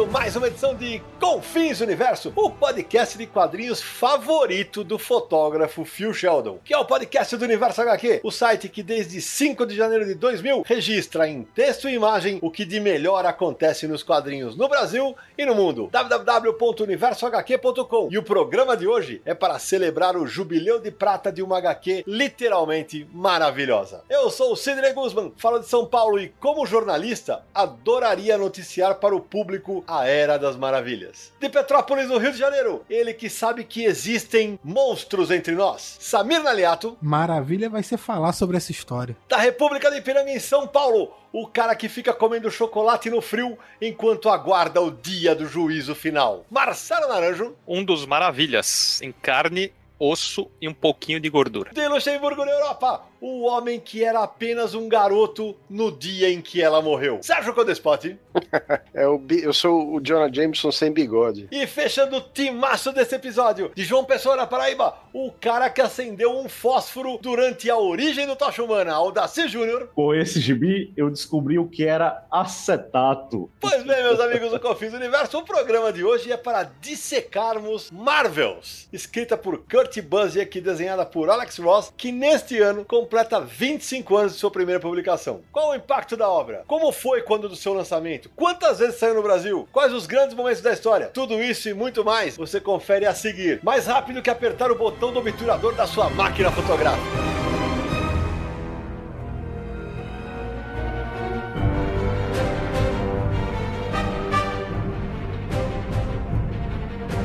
Começando mais uma edição de Confins Universo, o podcast de quadrinhos favorito do fotógrafo Phil Sheldon, que é o podcast do Universo HQ, o site que desde 5 de janeiro de 2000 registra em texto e imagem o que de melhor acontece nos quadrinhos no Brasil e no mundo. www.universohq.com. E o programa de hoje é para celebrar o jubileu de prata de uma HQ literalmente maravilhosa. Eu sou o Sidney Guzman, falo de São Paulo e como jornalista, adoraria noticiar para o público a Era das Maravilhas. De Petrópolis, no Rio de Janeiro, ele que sabe que existem monstros entre nós. Samir Naliato. Maravilha vai ser falar sobre essa história. Da República de Ipiranga, em São Paulo, o cara que fica comendo chocolate no frio enquanto aguarda o dia do juízo final. Marcelo Naranjo. Um dos maravilhas, em carne, osso e um pouquinho de gordura. De Luxemburgo, na Europa, o homem que era apenas um garoto no dia em que ela morreu. Sérgio Codespot. é o. Eu sou o Jonah Jameson sem bigode. E fechando o timaço desse episódio, de João Pessoa na Paraíba, o cara que acendeu um fósforo durante a origem do Tocha Humana, Aldaci Júnior. Com esse gibi, eu descobri o que era acetato. Pois bem, meus amigos do Confins Universo, o programa de hoje é para dissecarmos Marvels, escrita por Kurt Busiek e desenhada por Alex Ross, que neste ano completa 25 anos de sua primeira publicação. Qual o impacto da obra? Como foi quando do seu lançamento? Quantas vezes saiu no Brasil? Quais os grandes momentos da história? Tudo isso e muito mais você confere a seguir. Mais rápido que apertar o botão do obturador da sua máquina fotográfica.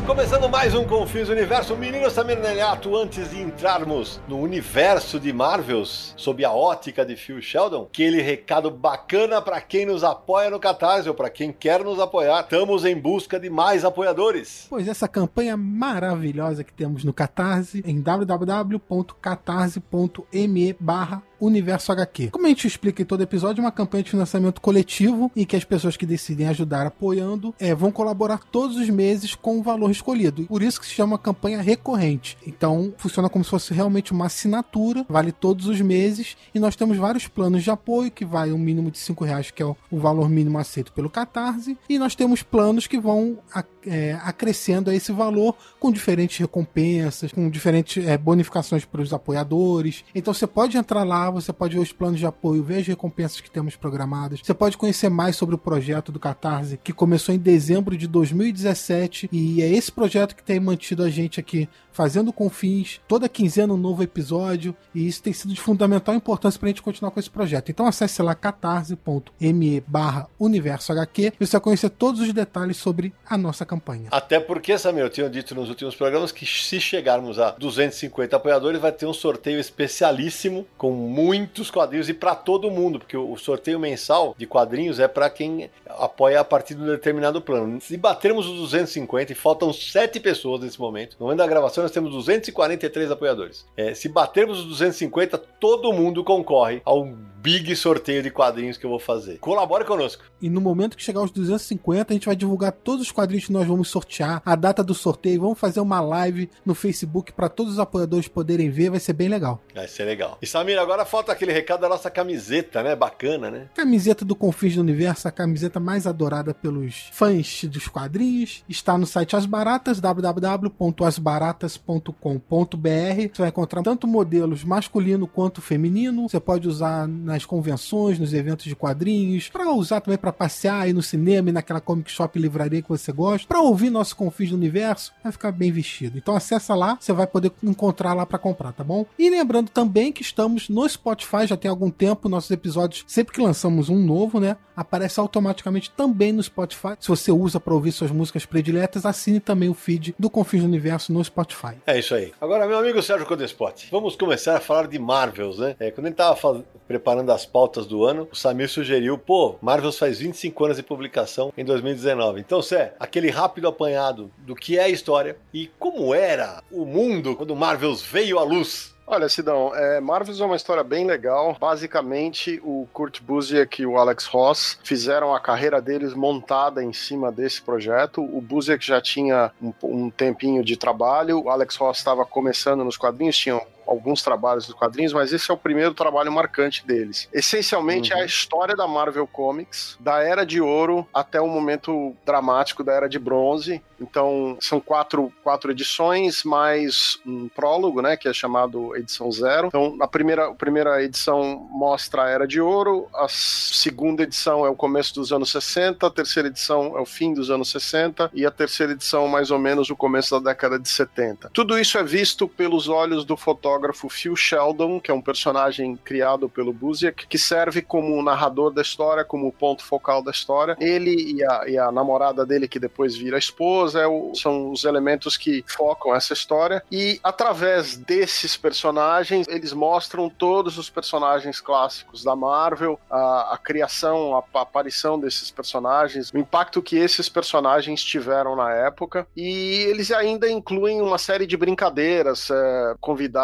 Começando mais um Confins Universo, menino Samir Neliato, antes de entrarmos no universo de Marvels, sob a ótica de Phil Sheldon, aquele recado bacana para quem nos apoia no Catarse ou para quem quer nos apoiar. Estamos em busca de mais apoiadores. Pois essa campanha maravilhosa que temos no Catarse, em www.catarse.me barra Universo HQ. Como a gente explica em todo episódio, é uma campanha de financiamento coletivo em que as pessoas que decidem ajudar apoiando é, vão colaborar todos os meses com o valor escolhido. Por isso que se chama campanha recorrente. Então, funciona como se fosse realmente uma assinatura, vale todos os meses, e nós temos vários planos de apoio, que vai um mínimo de 5 reais, que é o, o valor mínimo aceito pelo Catarse, e nós temos planos que vão é, acrescendo a esse valor com diferentes recompensas, com diferentes é, bonificações para os apoiadores. Então você pode entrar lá, você pode ver os planos de apoio, ver as recompensas que temos programadas. Você pode conhecer mais sobre o projeto do Catarse, que começou em dezembro de 2017 e é esse projeto que tem mantido a gente aqui fazendo confins, toda quinzena um novo episódio, e isso tem sido de fundamental importância para a gente continuar com esse projeto. Então acesse lá catarse.me barra universo HQ e você vai conhecer todos os detalhes sobre a nossa campanha. Até porque, Samir, eu tinha dito nos últimos programas que se chegarmos a 250 apoiadores, vai ter um sorteio especialíssimo com muitos quadrinhos e para todo mundo, porque o sorteio mensal de quadrinhos é para quem apoia a partir de um determinado plano. Se batermos os 250 e faltam 7 pessoas nesse momento, no momento da gravação nós temos 243 apoiadores. É, se batermos os 250, todo mundo concorre ao big sorteio de quadrinhos que eu vou fazer. Colabore conosco. E no momento que chegar aos 250, a gente vai divulgar todos os quadrinhos que nós vamos sortear, a data do sorteio, vamos fazer uma live no Facebook para todos os apoiadores poderem ver, vai ser bem legal. Vai ser legal. E Samir, agora falta aquele recado da nossa camiseta, né? Bacana, né? Camiseta do Confins do Universo, a camiseta mais adorada pelos fãs dos quadrinhos, está no site As Baratas, www.asbaratas.com.br. Você vai encontrar tanto modelos masculino quanto feminino. Você pode usar nas convenções, nos eventos de quadrinhos, para usar também para passear aí no cinema e naquela comic shop livraria que você gosta, para ouvir nosso Confins do Universo, vai ficar bem vestido. Então acessa lá, você vai poder encontrar lá para comprar, tá bom? E lembrando também que estamos no Spotify já tem algum tempo, nossos episódios, sempre que lançamos um novo, né, aparece automaticamente também no Spotify. Se você usa para ouvir suas músicas prediletas, assine também o feed do Confins do Universo no Spotify. É isso aí. Agora, meu amigo Sérgio Codespot, vamos começar a falar de Marvels, né? É, quando gente tava preparando as pautas do ano, o Samir sugeriu, pô, Marvels faz 25 anos de publicação em 2019. Então, Sé, aquele rápido apanhado do que é a história e como era o mundo quando Marvels veio à luz. Olha, Sidão, é, Marvels é uma história bem legal. Basicamente, o Kurt Busiek e o Alex Ross fizeram a carreira deles montada em cima desse projeto. O Busiek já tinha um, um tempinho de trabalho, o Alex Ross estava começando nos quadrinhos, tinham alguns trabalhos dos quadrinhos, mas esse é o primeiro trabalho marcante deles. Essencialmente é a história da Marvel Comics, da Era de Ouro até o momento dramático da Era de Bronze. Então, são quatro, quatro edições, mais um prólogo, né, que é chamado Edição Zero. Então, a primeira, a primeira edição mostra a Era de Ouro, a segunda edição é o começo dos anos 60, a terceira edição é o fim dos anos 60 e a terceira edição, mais ou menos, o começo da década de 70. Tudo isso é visto pelos olhos do fotógrafo Phil Sheldon, que é um personagem criado pelo Busiek, que serve como narrador da história, como ponto focal da história. Ele e a, e a namorada dele, que depois vira esposa, é o- são os elementos que focam essa história. E através desses personagens, eles mostram todos os personagens clássicos da Marvel, a, a criação, a, a aparição desses personagens, o impacto que esses personagens tiveram na época. E eles ainda incluem uma série de brincadeiras, é, convidados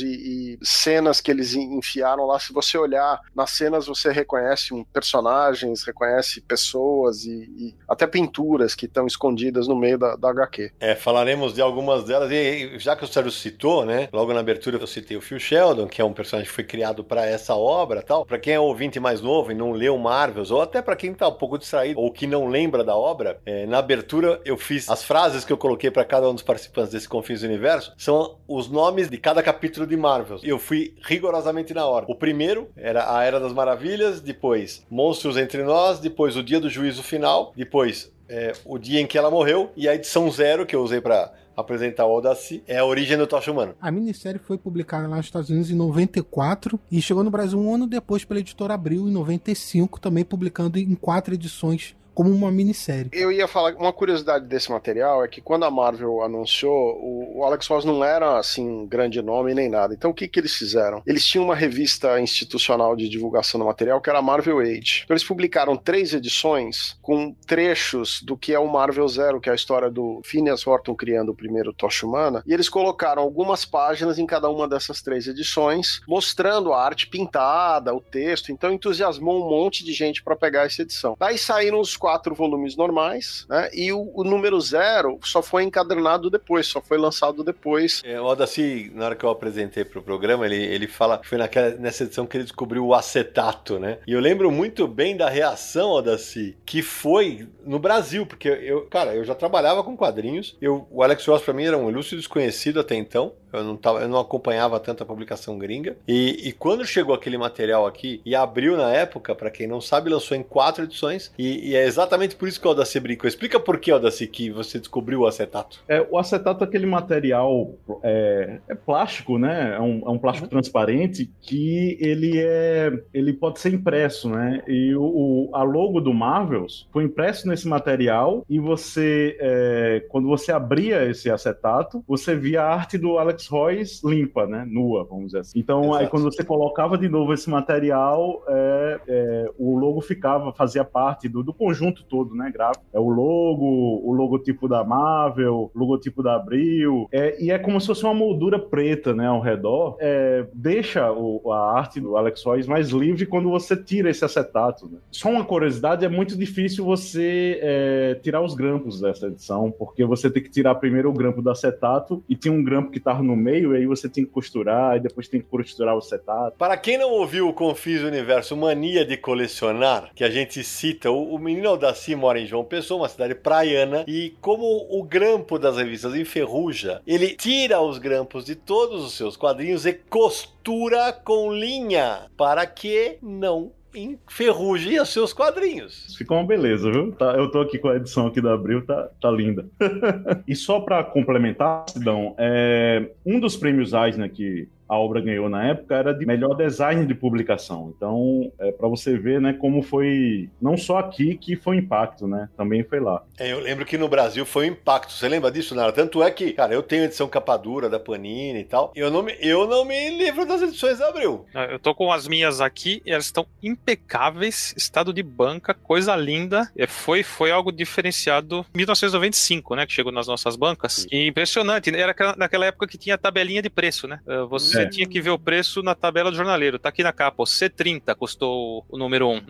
e, e cenas que eles en- enfiaram lá. Se você olhar nas cenas, você reconhece um, personagens, reconhece pessoas e, e até pinturas que estão escondidas no meio da, da HQ. É, falaremos de algumas delas. E já que o Sérgio citou, né? Logo na abertura eu citei o Phil Sheldon, que é um personagem que foi criado para essa obra tal. Para quem é ouvinte mais novo e não leu Marvels, ou até para quem tá um pouco distraído ou que não lembra da obra, é, na abertura eu fiz as frases que eu coloquei para cada um dos participantes desse Confins do Universo, são os nomes de cada capítulo de Marvels. Eu fui rigorosamente na ordem. O primeiro era a Era das Maravilhas, depois Monstros Entre Nós, depois O Dia do Juízo Final, depois é, o dia em que ela morreu e a edição zero que eu usei para apresentar o Audacy é a origem do Tocha Humano. A minissérie foi publicada lá nos Estados Unidos em 94 e chegou no Brasil um ano depois pela editora Abril, em 95, também publicando em quatro edições como uma minissérie. Eu ia falar, uma curiosidade desse material é que quando a Marvel anunciou, o, Alex Ross não era assim um grande nome nem nada. Então o que, que eles fizeram? Eles tinham uma revista institucional de divulgação do material que era a Marvel Age. Então eles publicaram três edições com trechos do que é o Marvel Zero, que é a história do Phineas Horton criando o primeiro Tocha Humana, e eles colocaram algumas páginas em cada uma dessas três edições, mostrando a arte pintada, o texto. Então entusiasmou um monte de gente para pegar essa edição. Daí saíram os quatro volumes normais, né? E o, o número zero só foi encadernado depois, só foi lançado depois. É, o Audacy, na hora que eu apresentei pro programa, ele, ele fala que foi naquela, nessa edição que ele descobriu o acetato, né? E eu lembro muito bem da reação, Audacy, que foi no Brasil, porque eu, cara, eu já trabalhava com quadrinhos, eu, o Alex Ross pra mim era um ilustre desconhecido até então, eu não, tava, eu não acompanhava tanto a publicação gringa, e, e quando chegou aquele material aqui, e abriu na época, pra quem não sabe, lançou em quatro edições, e, e é exatamente por isso que o Audacy brincou. Explica por que, Audacy, que você descobriu o acetato. É, o acetato é aquele material é, é plástico, né? É um, é um plástico transparente que ele é ele pode ser impresso, né? E o, o- a logo do Marvels foi impresso nesse material e você é, quando você abria esse acetato você via a arte do Alex Royce limpa, né? Nua, vamos dizer assim. Então aí Exato. quando você colocava de novo esse material é, é, o logo ficava fazia parte do, do conjunto todo, né? Gráfico. É o logo, o logotipo da Marvel, o logotipo da Abril, é, e é como se fosse uma moldura preta, né, ao redor. É, deixa o- a arte do Alex Royce mais livre quando você tira esse acetato. né? Só uma curiosidade, é muito difícil você é, tirar os grampos dessa edição, porque você tem que tirar primeiro o grampo do acetato e tinha um grampo que tava no meio, e aí você tem que costurar, e depois tem que costurar o acetato. Para quem não ouviu o Confis Universo Mania de Colecionar, que a gente cita, o, o menino Aldaci mora em João Pessoa, uma cidade praiana, e como o grampo das revistas enferruja, ele tira os grampos de todos os seus quadrinhos e costura com linha para que não enferrugem os seus quadrinhos. Ficou uma beleza, viu? Tá, eu tô aqui com a edição aqui da Abril, tá, tá linda. e só para complementar, Sidão, é, um dos prêmios Eisner que a obra ganhou na época era de melhor design de publicação. Então, é para você ver, né, como foi não só aqui que foi impacto, né? Também foi lá. É, eu lembro que no Brasil foi um impacto. Você lembra disso, Nara? Tanto é que, cara, eu tenho edição capa dura da Panini e tal. Eu não me, eu não me livro das edições da Abril. Eu tô com as minhas aqui e elas estão impecáveis, estado de banca, coisa linda. É, foi foi algo diferenciado 1995, né, que chegou nas nossas bancas. E impressionante, né? era naquela época que tinha tabelinha de preço, né? Você você é. tinha que ver o preço na tabela do jornaleiro. Tá aqui na capa, ó, C30 custou o número 1.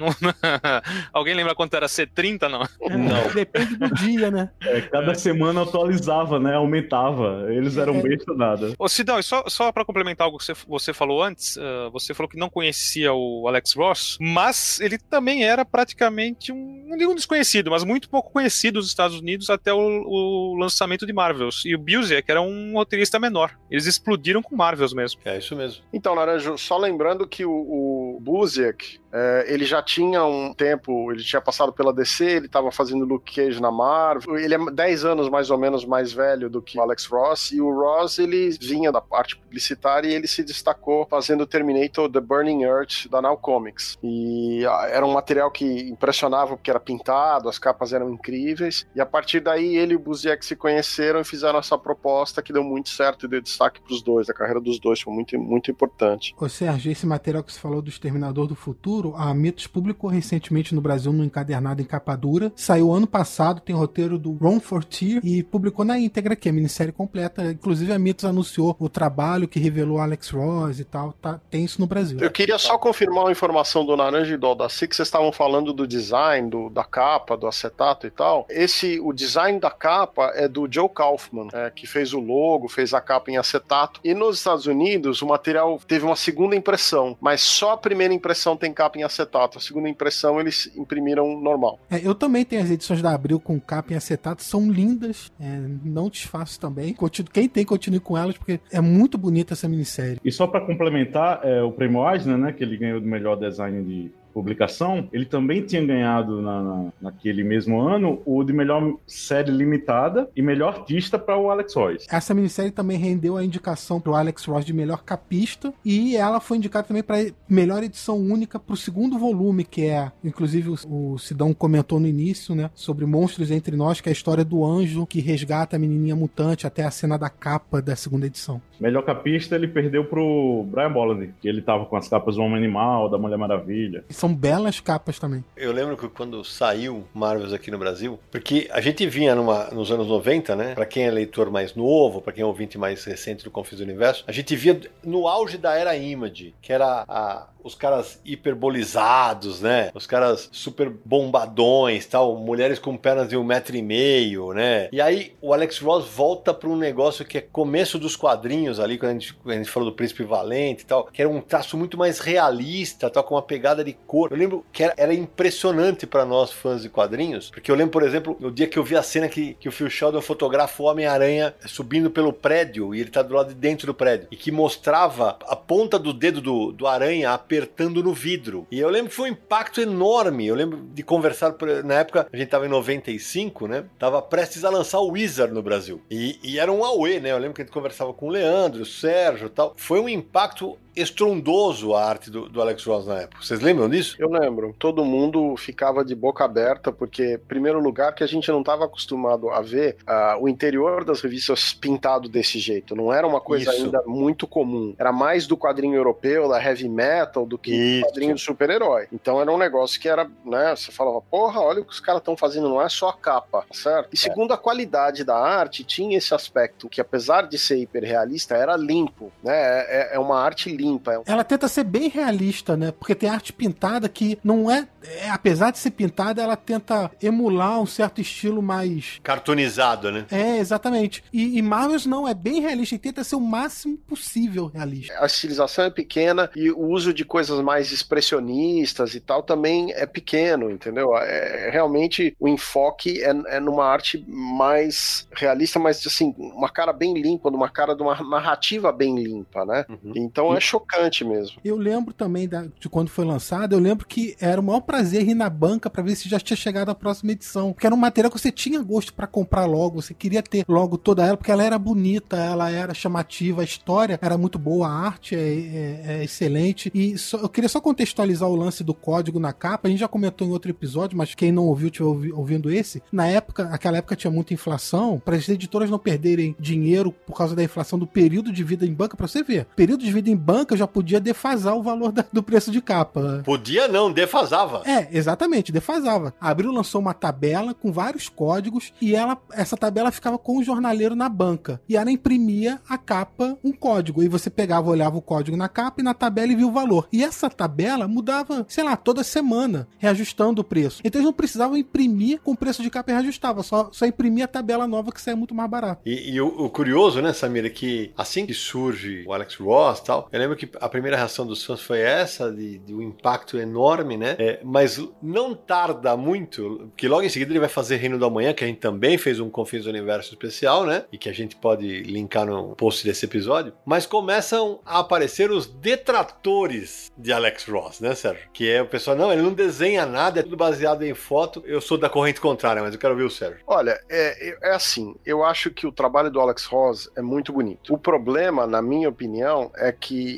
Alguém lembra quanto era C30, não? Não. Depende do dia, né? É, cada é. semana atualizava, né? Aumentava. Eles eram é. bem estudados. Ô, Sidão, só, só para complementar algo que você, você falou antes, uh, você falou que não conhecia o Alex Ross, mas ele também era praticamente um, um desconhecido, mas muito pouco conhecido nos Estados Unidos até o, o lançamento de Marvels. E o Busiek era um roteirista menor. Eles explodiram com Marvels mesmo. É isso mesmo. Então, Naranjo, só lembrando que o, o Buziak, é, ele já tinha um tempo, ele tinha passado pela DC, ele estava fazendo Luke Cage na Marvel. Ele é 10 anos mais ou menos mais velho do que o Alex Ross, e o Ross ele vinha da parte publicitária e ele se destacou fazendo Terminator The Burning Earth da Now Comics. E era um material que impressionava porque era pintado, as capas eram incríveis, e a partir daí ele e o Buziek se conheceram e fizeram essa proposta que deu muito certo e deu destaque para os dois. A carreira dos dois foi muito, muito importante. Ô Sérgio, esse material que você falou do Exterminador do Futuro, a Mitos publicou recentemente no Brasil no encadernado em capa dura. Saiu ano passado, tem roteiro do Ron Fortier e publicou na íntegra aqui, a minissérie completa. Inclusive a Mitos anunciou o trabalho que revelou Alex Ross e tal. Tá, tem isso no Brasil. Eu queria só confirmar uma informação do Naranja e do Aldaci, que vocês estavam falando do design, do, da capa, do acetato e tal. Esse, o design da capa é do Joe Kaufman, é, que fez o logo, fez a capa em acetato. E nos Estados Unidos, o material teve uma segunda impressão, mas só a primeira impressão tem capa em acetato. A segunda impressão eles imprimiram normal. É, eu também tenho as edições da Abril com capa em acetato, são lindas. É, não desfaço também. Continuo, quem tem, continue com elas, porque é muito bonita essa minissérie. E só para complementar, é, o prêmio Eisner, né, que ele ganhou do melhor design de publicação, ele também tinha ganhado na, na, naquele mesmo ano o de melhor série limitada e melhor artista para o Alex Ross. Essa minissérie também rendeu a indicação para o Alex Ross de melhor capista e ela foi indicada também para melhor edição única para o segundo volume, que é, inclusive o, o Sidão comentou no início, né, sobre Monstros Entre Nós, que é a história do anjo que resgata a menininha mutante até a cena da capa da segunda edição. Melhor capista ele perdeu pro Brian Bolland, que ele tava com as capas do Homem Animal, da Mulher Maravilha. São belas capas também. Eu lembro que quando saiu Marvels aqui no Brasil, porque a gente vinha numa, nos anos 90, né? Pra quem é leitor mais novo, pra quem é ouvinte mais recente do Confis do Universo, a gente via no auge da era Image, que era a, os caras hiperbolizados, né? Os caras super bombadões, tal, mulheres com pernas de um metro e meio, né? E aí o Alex Ross volta para um negócio que é começo dos quadrinhos ali, quando a gente, a gente falou do Príncipe Valente e tal, que era um traço muito mais realista, tal, com uma pegada de cor. Eu lembro que era, era impressionante para nós fãs de quadrinhos, porque eu lembro, por exemplo, no dia que eu vi a cena que, que o Phil Sheldon fotografa o Homem-Aranha subindo pelo prédio e ele tá do lado de dentro do prédio, e que mostrava a ponta do dedo do, do aranha apertando no vidro. E eu lembro que foi um impacto enorme. Eu lembro de conversar, na época, a gente tava em 95, né? Tava prestes a lançar o Wizard no Brasil. E, e era um Aue, né? Eu lembro que a gente conversava com o Leandro, o Sérgio tal. Foi um impacto estrondoso a arte do, do, Alex Ross na época. Vocês lembram disso? Eu lembro. Todo mundo ficava de boca aberta, porque, primeiro lugar, que a gente não estava acostumado a ver uh, o interior das revistas pintado desse jeito. Não era uma coisa Isso. ainda muito comum. Era mais do quadrinho europeu, da heavy metal, do que Isso. do quadrinho do super-herói. Então era um negócio que era, né? Você falava, porra, olha o que os caras estão fazendo, não é só a capa, certo? E é. segundo a qualidade da arte, tinha esse aspecto que, apesar de ser hiperrealista, era limpo, né? É, é uma arte limpa limpa. Ela tenta ser bem realista, né? Porque tem arte pintada que não é, é, apesar de ser pintada, ela tenta emular um certo estilo mais cartoonizado, né? É, exatamente. E, e Marvels não é bem realista e tenta ser o máximo possível realista. A estilização é pequena e o uso de coisas mais expressionistas e tal também é pequeno, entendeu? É, realmente o enfoque é, é numa arte mais realista, mas assim, uma cara bem limpa, numa cara de uma narrativa bem limpa, né? Uhum. Então é show chocante mesmo. Eu lembro também da, de quando foi lançado, eu lembro que era o maior prazer ir na banca para ver se já tinha chegado a próxima edição. Porque era um material que você tinha gosto para comprar logo, você queria ter logo toda ela, porque ela era bonita, ela era chamativa, a história era muito boa, a arte é, é, é excelente. E só, eu queria só contextualizar o lance do código na capa. A gente já comentou em outro episódio, mas quem não ouviu, estiver ouvindo esse. Na época, aquela época tinha muita inflação, para as editoras não perderem dinheiro por causa da inflação do período de vida em banca, para você ver. Período de vida em banca já podia defasar o valor da, do preço de capa. Podia não, defasava. É, exatamente, defasava. A Abril lançou uma tabela com vários códigos e ela, essa tabela ficava com o jornaleiro na banca. E ela imprimia a capa, um código. E você pegava, olhava o código na capa e na tabela e via o valor. E essa tabela mudava, sei lá, toda semana, reajustando o preço. Então eles não precisavam imprimir com o preço de capa e reajustava, só, só imprimia a tabela nova que saia muito mais barato. E, e o, o, curioso, né, Samir, é que assim que surge o Alex Ross e tal, eu lembro que a primeira reação dos fãs foi essa, de, de um impacto enorme, né? É, mas não tarda muito, porque logo em seguida ele vai fazer Reino do Amanhã, que a gente também fez um Confins do Universo especial, né? E que a gente pode linkar no post desse episódio. Mas começam a aparecer os detratores de Alex Ross, né, Sérgio? Que é o pessoal, não, ele não desenha nada, é tudo baseado em foto. Eu sou da corrente contrária, mas eu quero ver o Sérgio. Olha, é, é assim, eu acho que o trabalho do Alex Ross é muito bonito. O problema, na minha opinião, é que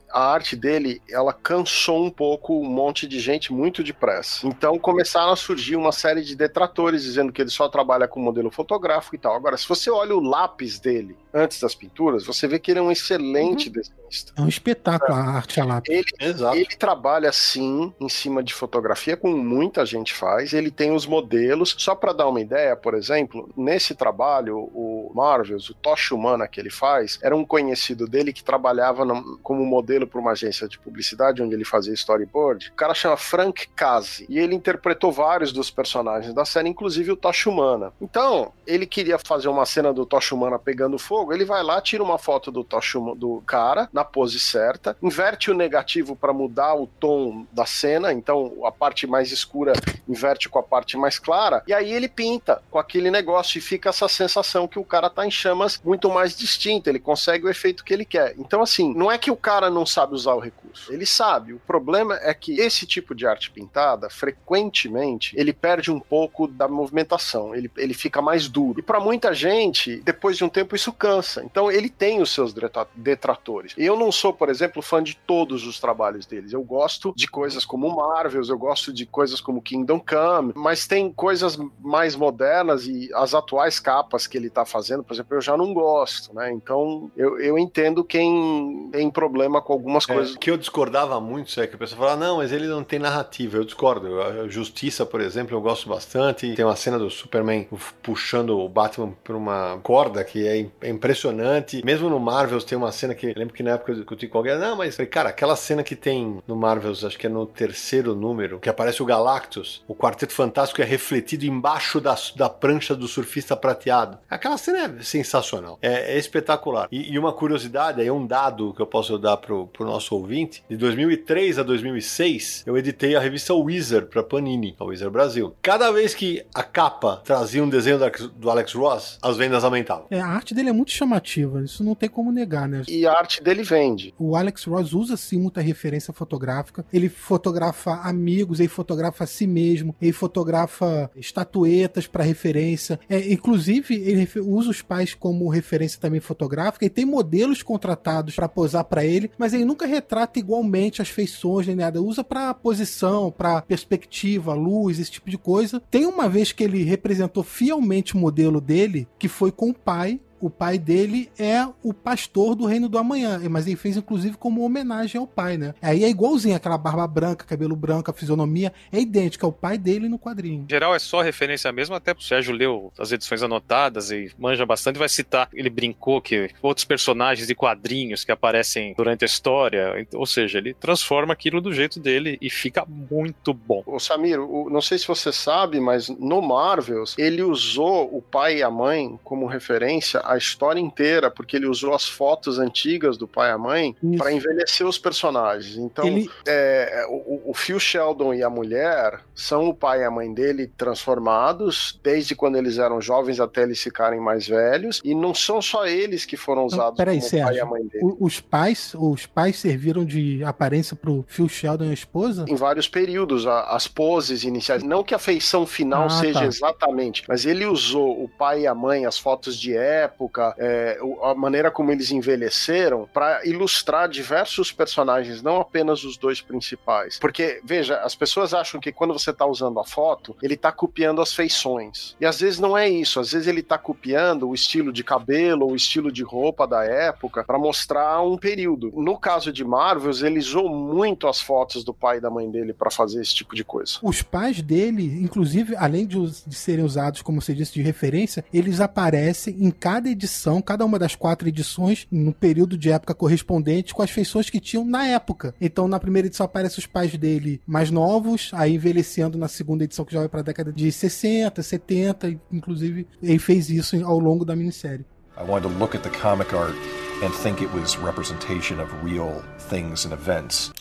a arte dele, ela cansou um pouco um monte de gente muito depressa. Então começaram a surgir uma série de detratores dizendo que ele só trabalha com modelo fotográfico e tal. Agora, se você olha o lápis dele antes das pinturas, você vê que ele é um excelente uhum. desenhista. É um espetáculo é. a arte a lápis. Ele, ele trabalha sim em cima de fotografia, como muita gente faz. Ele tem os modelos. Só para dar uma ideia, por exemplo, nesse trabalho, o Marvels, o Tocha Humana que ele faz, era um conhecido dele que trabalhava no, como modelo para uma agência de publicidade onde ele fazia storyboard. O cara chama Frank Kazi e ele interpretou vários dos personagens da série, inclusive o Tocha Humana. Então, ele queria fazer uma cena do Tocha Humana pegando fogo, ele vai lá, tira uma foto do Tocha do cara na pose certa, inverte o negativo para mudar o tom da cena, então a parte mais escura inverte com a parte mais clara, e aí ele pinta com aquele negócio e fica essa sensação que o cara tá em chamas muito mais distinta, ele consegue o efeito que ele quer. Então, assim, não é que o cara não sabe usar o recurso, ele sabe. O problema é que esse tipo de arte pintada, frequentemente, ele perde um pouco da movimentação, ele, ele fica mais duro. E para muita gente, depois de um tempo, isso cansa. Então, ele tem os seus detratores. Eu não sou, por exemplo, fã de todos os trabalhos deles. Eu gosto de coisas como Marvels, eu gosto de coisas como Kingdom Come, mas tem coisas mais modernas e as atuais capas que ele tá fazendo, por exemplo, eu já não gosto, né? Então, eu, eu entendo quem tem problema com algumas é, coisas. Que eu discordava muito, é que a pessoa fala, não, mas ele não tem narrativa. Eu discordo. A Justiça, por exemplo, eu gosto bastante. Tem uma cena do Superman puxando o Batman por uma corda que é, é impressionante. Mesmo no Marvels tem uma cena que lembro que na época eu discuti com alguém, não, mas cara, aquela cena que tem no Marvels, acho que é no terceiro número, que aparece o Galactus, o Quarteto Fantástico é refletido embaixo da, da prancha do surfista prateado. Aquela cena é sensacional, é, é espetacular. E, e, uma curiosidade, aí um dado que eu posso dar pro, pro nosso ouvinte, de 2003 a 2006, eu editei a revista Wizard para Panini, a Wizard Brasil. Cada vez que a capa trazia um desenho do Alex Ross, as vendas aumentavam. É, a arte dele é muito chamativa, isso não tem como negar, né? E a arte dele vende. O Alex Ross usa sim muita referência fotográfica. Ele fotografa amigos, ele fotografa a si mesmo, ele fotografa estatuetas para referência. É, inclusive, ele usa os pais como referência também fotográfica e tem modelos contratados para posar para ele, mas ele nunca retrata igualmente as feições nem nada. Usa para posição, para perspectiva, luz, esse tipo de coisa. Tem uma vez que ele representou fielmente o modelo dele, que foi com o pai, o pai dele é o pastor do Reino do Amanhã, mas ele fez inclusive como homenagem ao pai, né? Aí é igualzinho aquela barba branca, cabelo branco, a fisionomia é idêntica ao pai dele no quadrinho. Em geral é só referência mesmo, até o Sérgio leu as edições anotadas e manja bastante, vai citar, ele brincou que outros personagens de quadrinhos que aparecem durante a história, ou seja, ele transforma aquilo do jeito dele e fica muito bom. O Samir, o, não sei se você sabe, mas no Marvels ele usou o pai e a mãe como referência a história inteira, porque ele usou as fotos antigas do pai e a mãe para envelhecer os personagens. Então, ele... é, o, o Phil Sheldon e a mulher são o pai e a mãe dele transformados, desde quando eles eram jovens até eles ficarem mais velhos, e não são só eles que foram usados Peraí, como Sérgio, pai e a mãe dele. Os pais, os pais serviram de aparência pro Phil Sheldon e a esposa? Em vários períodos, as poses iniciais. Não que a feição final ah, seja tá. exatamente, mas ele usou o pai e a mãe, as fotos de época, é, a maneira como eles envelheceram, para ilustrar diversos personagens, não apenas os dois principais. Porque, veja, as pessoas acham que quando você está usando a foto, ele está copiando as feições. E às vezes não é isso, às vezes ele está copiando o estilo de cabelo, o estilo de roupa da época, para mostrar um período. No caso de Marvels, ele usou muito as fotos do pai e da mãe dele para fazer esse tipo de coisa. Os pais dele, inclusive, além de, de serem usados, como você disse, de referência, eles aparecem em cada edição, cada uma das quatro edições, no período de época correspondente com as feições que tinham na época. Então, na primeira edição aparecem os pais dele mais novos, aí envelhecendo na segunda edição que já vai para a década de 60, 70, inclusive ele fez isso ao longo da minissérie. I wanted to look at the comic art and think it was representation of real things and events.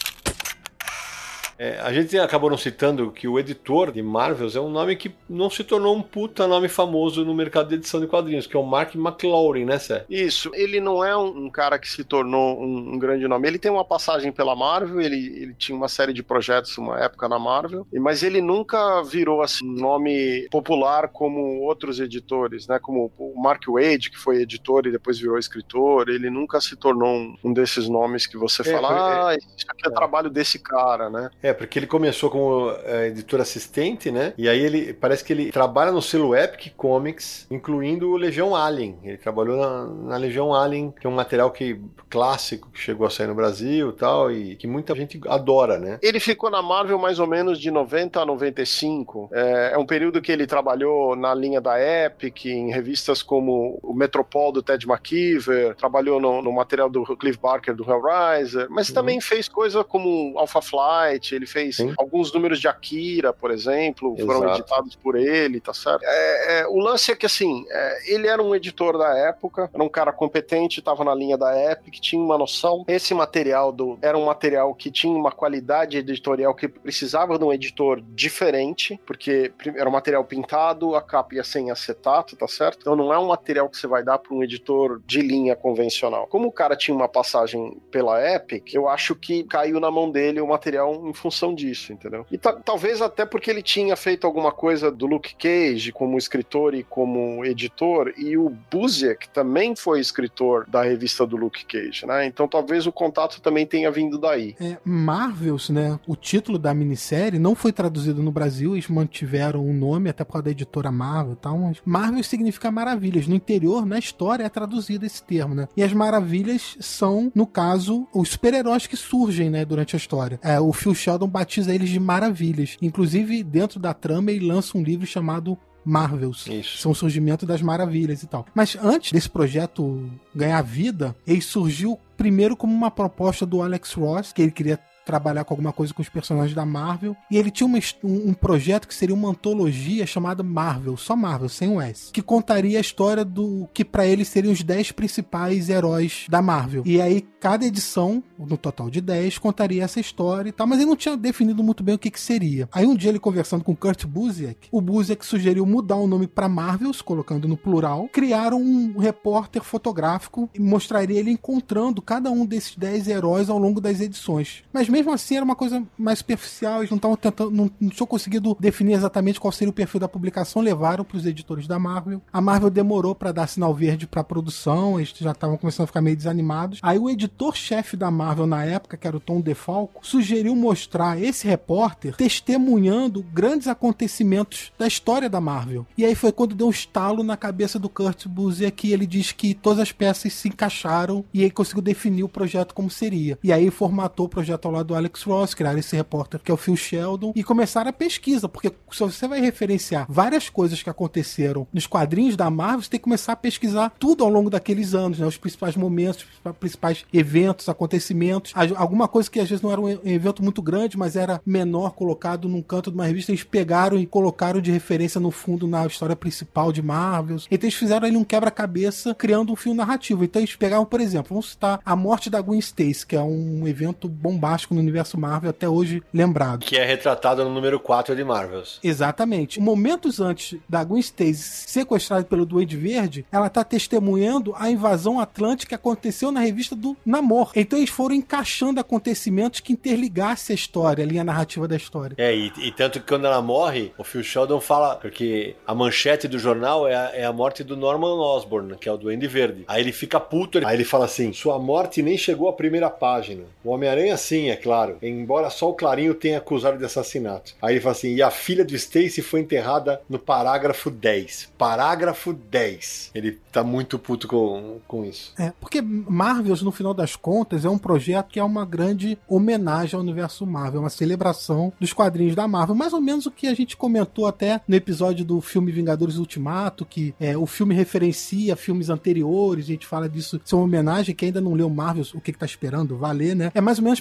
É, a gente acabou não citando que o editor de Marvels é um nome que não se tornou um puta nome famoso no mercado de edição de quadrinhos, que é o Mark McLaurin, né, Sé? Isso. Ele não é um, um cara que se tornou um, um, grande nome. Ele tem uma passagem pela Marvel, ele, ele tinha uma série de projetos uma época na Marvel, mas ele nunca virou assim um nome popular como outros editores, né? Como o Mark Wade, que foi editor e depois virou escritor. Ele nunca se tornou um, um desses nomes que você é, fala, ah, isso aqui é, é trabalho desse cara, né? É, porque ele começou como é, editor assistente, né? E aí ele parece que ele trabalha no selo Epic Comics, incluindo o Legião Alien. Ele trabalhou na, na Legião Alien, que é um material que clássico que chegou a sair no Brasil e tal, e que muita gente adora, né? Ele ficou na Marvel mais ou menos de 90 a 95. É, é um período que ele trabalhou na linha da Epic, em revistas como o Metropol do Ted McKeever, trabalhou no, no material do Cliff Barker do Hellraiser, mas uhum. também fez coisa como Alpha Flight, ele fez Sim. alguns números de Akira, por exemplo, Exato. foram editados por ele, tá certo? É, é, o lance é que, assim, é, ele era um editor da época, era um cara competente, estava na linha da Epic, tinha uma noção. Esse material do, era um material que tinha uma qualidade editorial que precisava de um editor diferente, porque era um material pintado, a capa ia sem acetato, tá certo? Então não é um material que você vai dar para um editor de linha convencional. Como o cara tinha uma passagem pela Epic, eu acho que caiu na mão dele o material em função função disso, entendeu? E talvez até porque ele tinha feito alguma coisa do Luke Cage como escritor e como editor, e o Buziek também foi escritor da revista do Luke Cage, né? Então talvez o contato também tenha vindo daí. É, Marvels, né? O título da minissérie não foi traduzido no Brasil, eles mantiveram o nome até por causa da editora Marvel e tal, mas Marvel significa maravilhas. No interior, na história, é traduzido esse termo, né? E as maravilhas são, no caso, os super-heróis que surgem, né, durante a história. É, o Phil Sheldon batiza eles de maravilhas. Inclusive, dentro da trama, ele lança um livro chamado Marvels. Isso. São o surgimento das maravilhas e tal. Mas antes desse projeto ganhar vida, ele surgiu primeiro como uma proposta do Alex Ross, que ele queria trabalhar com alguma coisa com os personagens da Marvel. E ele tinha uma, um, um, projeto que seria uma antologia chamada Marvel, só Marvel, sem o S, que contaria a história do que para ele seriam os 10 principais heróis da Marvel. E aí cada edição, no total de 10, contaria essa história e tal, mas ele não tinha definido muito bem o que que seria. Aí um dia ele conversando com Kurt Busiek, o Busiek sugeriu mudar o nome para Marvels, colocando no plural, criaram um repórter fotográfico e mostraria ele encontrando cada um desses 10 heróis ao longo das edições. Mas mesmo assim era uma coisa mais superficial, eles não estavam tentando, não, não tinham conseguido definir exatamente qual seria o perfil da publicação, levaram para os editores da Marvel. A Marvel demorou para dar sinal verde para a produção, eles já estavam começando a ficar meio desanimados. Aí o editor-chefe da Marvel na época, que era o Tom DeFalco, sugeriu mostrar esse repórter testemunhando grandes acontecimentos da história da Marvel. E aí foi quando deu um estalo na cabeça do Kurt Busiek que ele diz que todas as peças se encaixaram e ele conseguiu definir o projeto como seria. E aí formatou o projeto ao lá do Alex Ross, criaram esse repórter que é o Phil Sheldon, e começaram a pesquisa, porque se você vai referenciar várias coisas que aconteceram nos quadrinhos da Marvel, você tem que começar a pesquisar tudo ao longo daqueles anos, né? Os principais momentos, os principais eventos, acontecimentos. Alguma coisa que às vezes não era um evento muito grande, mas era menor, colocado num canto de uma revista, eles pegaram e colocaram de referência no fundo na história principal de Marvels. Então eles fizeram ali um quebra-cabeça criando um fio narrativo. Então eles pegaram, por exemplo, vamos citar a morte da Gwen Stacy, que é um evento bombástico no universo Marvel até hoje lembrado. Que é retratado no número 4 de Marvels. Exatamente. Momentos antes da Gwen Stacy sequestrada pelo Duende Verde, ela está testemunhando a invasão atlântica que aconteceu na revista do Namor. Então eles foram encaixando acontecimentos que interligassem a história, a linha narrativa da história. É, e, e tanto que quando ela morre, o Phil Sheldon fala, porque a manchete do jornal é a, é a morte do Norman Osborn, que é o Duende Verde. Aí ele fica puto, aí ele fala assim: sua morte nem chegou à primeira página. O Homem-Aranha, sim, é claro. Embora só o Clarinho tenha acusado de assassinato. Aí ele fala assim: e a filha do Stacy foi enterrada no parágrafo 10. Parágrafo 10. Ele tá muito puto com, com isso. É, porque Marvels, no final das contas, é um projeto que é uma grande homenagem ao universo Marvel, uma celebração dos quadrinhos da Marvel. Mais ou menos o que a gente comentou até no episódio do filme Vingadores Ultimato, que é, o filme referencia filmes anteriores, a gente fala disso, isso é uma homenagem, que ainda não leu Marvels, o que, que tá esperando, valer, né? É mais ou menos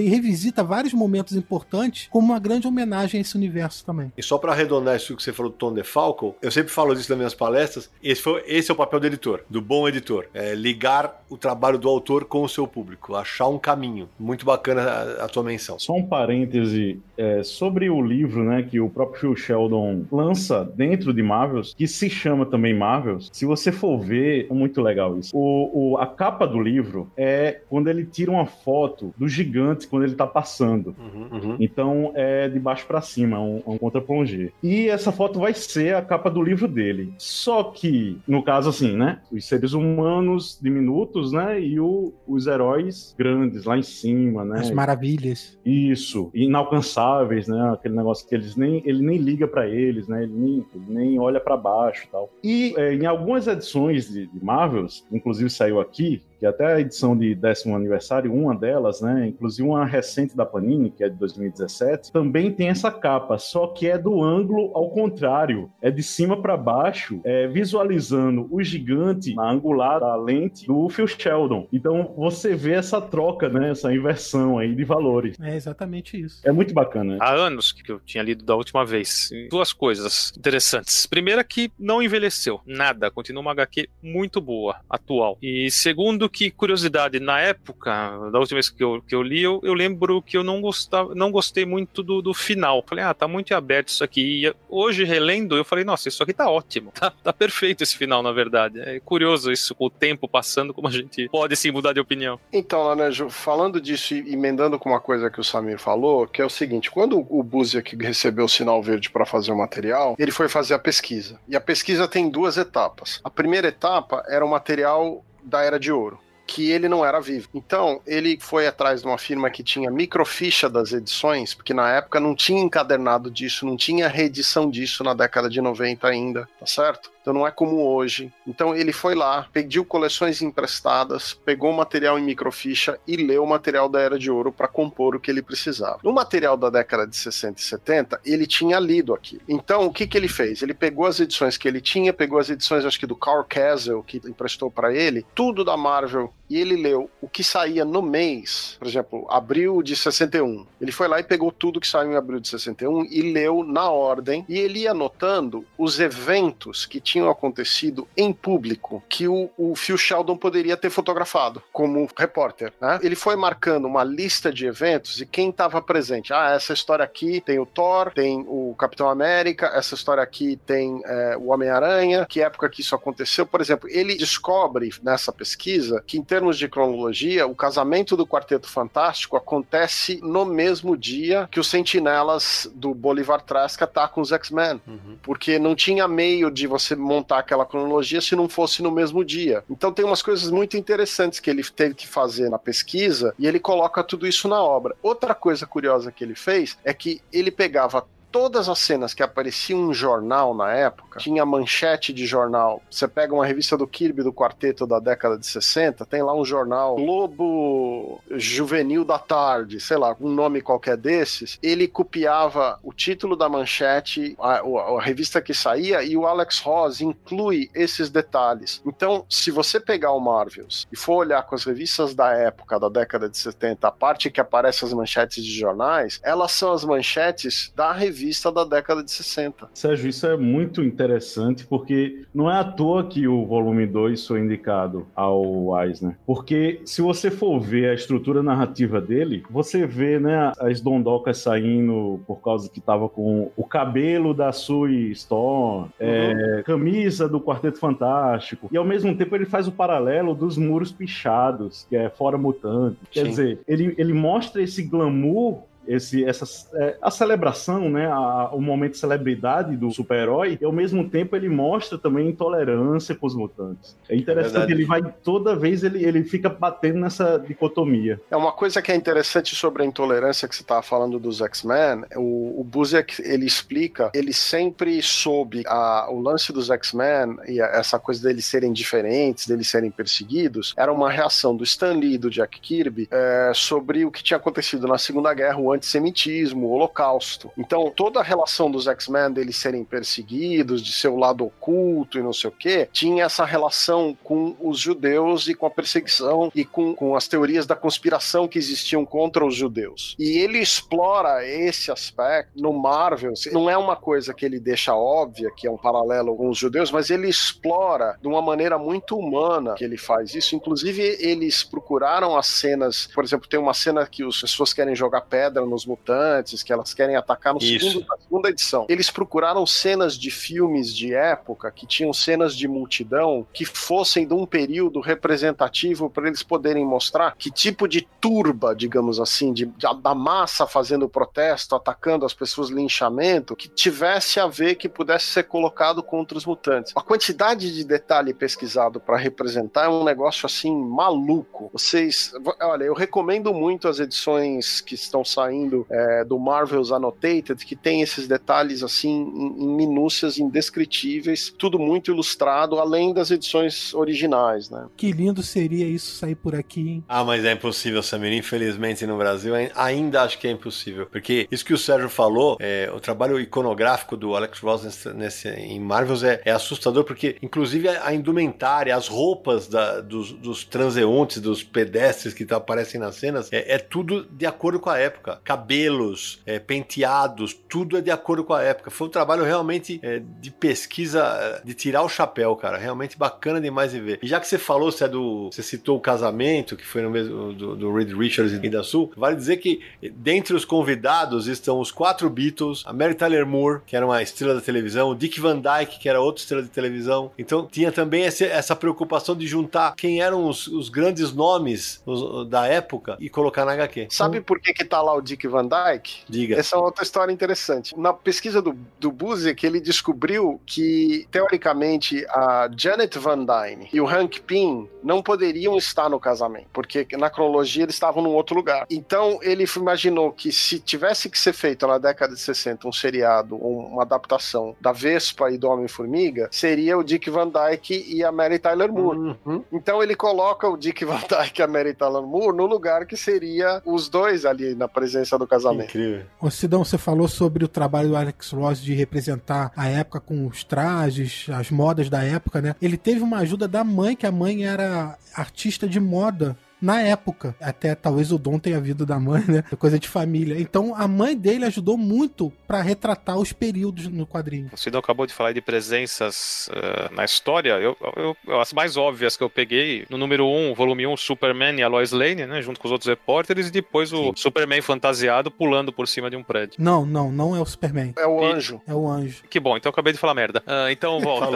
e revisita vários momentos importantes como uma grande homenagem a esse universo também. E só para arredondar isso que você falou do Tom DeFalco, eu sempre falo disso nas minhas palestras, esse, foi, esse é o papel do editor, do bom editor, é ligar o trabalho do autor com o seu público, achar um caminho. Muito bacana a, a tua menção. Só um parêntese é, sobre o livro, né, que o próprio Phil Sheldon lança dentro de Marvels, que se chama também Marvels. Se você for ver, é muito legal isso. O, o, a capa do livro é quando ele tira uma foto do gigante quando ele tá passando. Uhum, uhum. Então é de baixo para cima, um, um contra-plongé. E essa foto vai ser a capa do livro dele. Só que, no caso assim, né, os seres humanos diminutos, né, e o, os heróis grandes lá em cima, né. As maravilhas. Isso, inalcançáveis, né, aquele negócio que eles nem, ele nem liga para eles, né, ele nem, ele nem olha para baixo tal. E é, em algumas edições de, de Marvels, inclusive saiu aqui, que até a edição de décimo aniversário, uma delas, né, inclusive uma recente da Panini, que é de 2017, também tem essa capa, só que é do ângulo ao contrário, é de cima para baixo, é, visualizando o gigante na angular da lente do Phil Sheldon. Então você vê essa troca, né, essa inversão aí de valores. É exatamente isso. É muito bacana. Né? Há anos que eu tinha lido da última vez. Duas coisas interessantes. Primeira que não envelheceu nada, continua uma HQ muito boa, atual. E segundo que, curiosidade, na época, da última vez que eu, que eu li, eu, eu lembro que eu não, gostava, não gostei muito do, do final. Falei, ah, tá muito aberto isso aqui. E hoje, relendo, eu falei, nossa, isso aqui tá ótimo. Tá, tá perfeito esse final, na verdade. É curioso isso, com o tempo passando, como a gente pode sim mudar de opinião. Então, Lanejo, falando disso e emendando com uma coisa que o Samir falou, que é o seguinte: quando o Buziak recebeu o sinal verde para fazer o material, ele foi fazer a pesquisa. E a pesquisa tem duas etapas. A primeira etapa era o material da Era de Ouro que ele não era vivo. Então, ele foi atrás de uma firma que tinha microficha das edições, porque na época não tinha encadernado disso, não tinha reedição disso na década de 90 ainda, tá certo? Então não é como hoje. Então ele foi lá, pediu coleções emprestadas, pegou o material em microficha e leu o material da Era de Ouro para compor o que ele precisava. No material da década de 60 e 70, ele tinha lido aqui. Então o que, que ele fez? Ele pegou as edições que ele tinha, pegou as edições, acho que do Carl Castle, que emprestou para ele, tudo da Marvel, e ele leu o que saía no mês, por exemplo, abril de 61. Ele foi lá e pegou tudo que saiu em abril de 61 e leu na ordem, e ele ia anotando os eventos que tinham acontecido em público que o, o Phil Sheldon poderia ter fotografado como repórter. Né? Ele foi marcando uma lista de eventos e quem estava presente. Ah, essa história aqui tem o Thor, tem o Capitão América, essa história aqui tem é, o Homem-Aranha, que época que isso aconteceu. Por exemplo, ele descobre nessa pesquisa que, em termos de cronologia, o casamento do Quarteto Fantástico acontece no mesmo dia que os sentinelas do Bolivar Trask atacam os X-Men. Uhum. Porque não tinha meio de você montar aquela cronologia se não fosse no mesmo dia. Então tem umas coisas muito interessantes que ele teve que fazer na pesquisa e ele coloca tudo isso na obra. Outra coisa curiosa que ele fez é que ele pegava todas as cenas que apareciam em jornal na época, tinha manchete de jornal. Você pega uma revista do Kirby do quarteto da década de 60, tem lá um jornal Globo Juvenil da Tarde, sei lá, um nome qualquer desses. Ele copiava o título da manchete, a, a, a revista que saía, e o Alex Ross inclui esses detalhes. Então, se você pegar o Marvels e for olhar com as revistas da época, da década de 70, a parte que aparece as manchetes de jornais, elas são as manchetes da revista da década de 60. Sérgio, isso é muito interessante porque não é à toa que o volume 2 foi indicado ao Eisner. Porque se você for ver a estrutura narrativa dele, você vê né, as dondocas saindo por causa que tava com o cabelo da Sue Storm, uhum. é, camisa do Quarteto Fantástico, e ao mesmo tempo ele faz o paralelo dos muros pichados, que é fora mutante. Quer dizer, ele, ele mostra esse glamour esse, essa, é, a celebração, né, a, o momento de celebridade do super-herói, e ao mesmo tempo ele mostra também intolerância com os mutantes. É interessante, é ele vai, toda vez ele, ele fica batendo nessa dicotomia. É uma coisa que é interessante sobre a intolerância que você estava falando dos X-Men, o, o Busiek, ele explica, ele sempre soube a, o lance dos X-Men e a, essa coisa deles serem diferentes, deles serem perseguidos, era uma reação do Stan Lee e do Jack Kirby é, sobre o que tinha acontecido na Segunda Guerra, o antissemitismo, o holocausto. Então, toda a relação dos X-Men deles serem perseguidos, de seu lado oculto e não sei o quê, tinha essa relação com os judeus e com a perseguição e com, com as teorias da conspiração que existiam contra os judeus. E ele explora esse aspecto no Marvel. Não é uma coisa que ele deixa óbvia, que é um paralelo com os judeus, mas ele explora de uma maneira muito humana que ele faz isso. Inclusive, eles procuraram as cenas, por exemplo, tem uma cena que as pessoas querem jogar pedra nos mutantes, que elas querem atacar no segundo, na segunda edição. Eles procuraram cenas de filmes de época que tinham cenas de multidão que fossem de um período representativo para eles poderem mostrar que tipo de turba, digamos assim, de, de, da massa fazendo protesto, atacando as pessoas, linchamento, que tivesse a ver que pudesse ser colocado contra os mutantes. A quantidade de detalhe pesquisado para representar é um negócio assim maluco. Vocês, olha, eu recomendo muito as edições que estão saindo saindo é, do Marvel's Annotated, que tem esses detalhes assim em, em, minúcias indescritíveis, tudo muito ilustrado, além das edições originais, né? Que lindo seria isso sair por aqui, hein? Ah, mas é impossível, Samir. Infelizmente no Brasil ainda acho que é impossível, porque isso que o Sérgio falou, é, o trabalho iconográfico do Alex Ross nesse, nesse em Marvels é, é, assustador, porque inclusive a indumentária, as roupas da, dos, dos transeuntes, dos pedestres que aparecem nas cenas, é, é tudo de acordo com a época cabelos, é, penteados, tudo é de acordo com a época. Foi um trabalho realmente é, de pesquisa, é, de tirar o chapéu, cara. Realmente bacana demais de ver. E já que você falou, você, é do, você citou o casamento, que foi no mesmo do, do Reed Richards e da Sul, vale dizer que dentre os convidados estão os quatro Beatles, a Mary Tyler Moore, que era uma estrela da televisão, o Dick Van Dyke, que era outra estrela de televisão. Então tinha também esse, essa preocupação de juntar quem eram os, os grandes nomes os, da época e colocar na HQ. Sabe por que que tá lá o Dick Van Dyke. Diga. Essa é outra história interessante. Na pesquisa do, do Buzik, ele descobriu que, teoricamente, a Janet Van Dyne e o Hank Pym não poderiam estar no casamento, porque na cronologia eles estavam num outro lugar. Então, ele imaginou que se tivesse que ser feito na década de 60 um seriado, uma adaptação da Vespa e do Homem-Formiga, seria o Dick Van Dyke e a Mary Tyler Moore. Uhum. Então, ele coloca o Dick Van Dyke e a Mary Tyler Moore no lugar que seria os dois ali na presença do casamento. Incrível. Ô Sidão, você falou sobre o trabalho do Alex Ross de representar a época com os trajes, as modas da época, né? Ele teve uma ajuda da mãe, que a mãe era artista de moda na época. Até talvez o Dom tenha vindo da mãe, né? Coisa de família. Então a mãe dele ajudou muito para retratar os períodos no quadrinho. O Sidão acabou de falar de presenças uh, na história. Eu, eu, as mais óbvias que eu peguei, no número 1, um, volume 1, um, Superman e a Lois Lane, né? Junto com os outros repórteres, e depois o Sim. Superman fantasiado pulando por cima de um prédio. Não, não, não é o Superman. É o anjo. É o anjo. Que bom, então eu acabei de falar merda. Uh, então volta.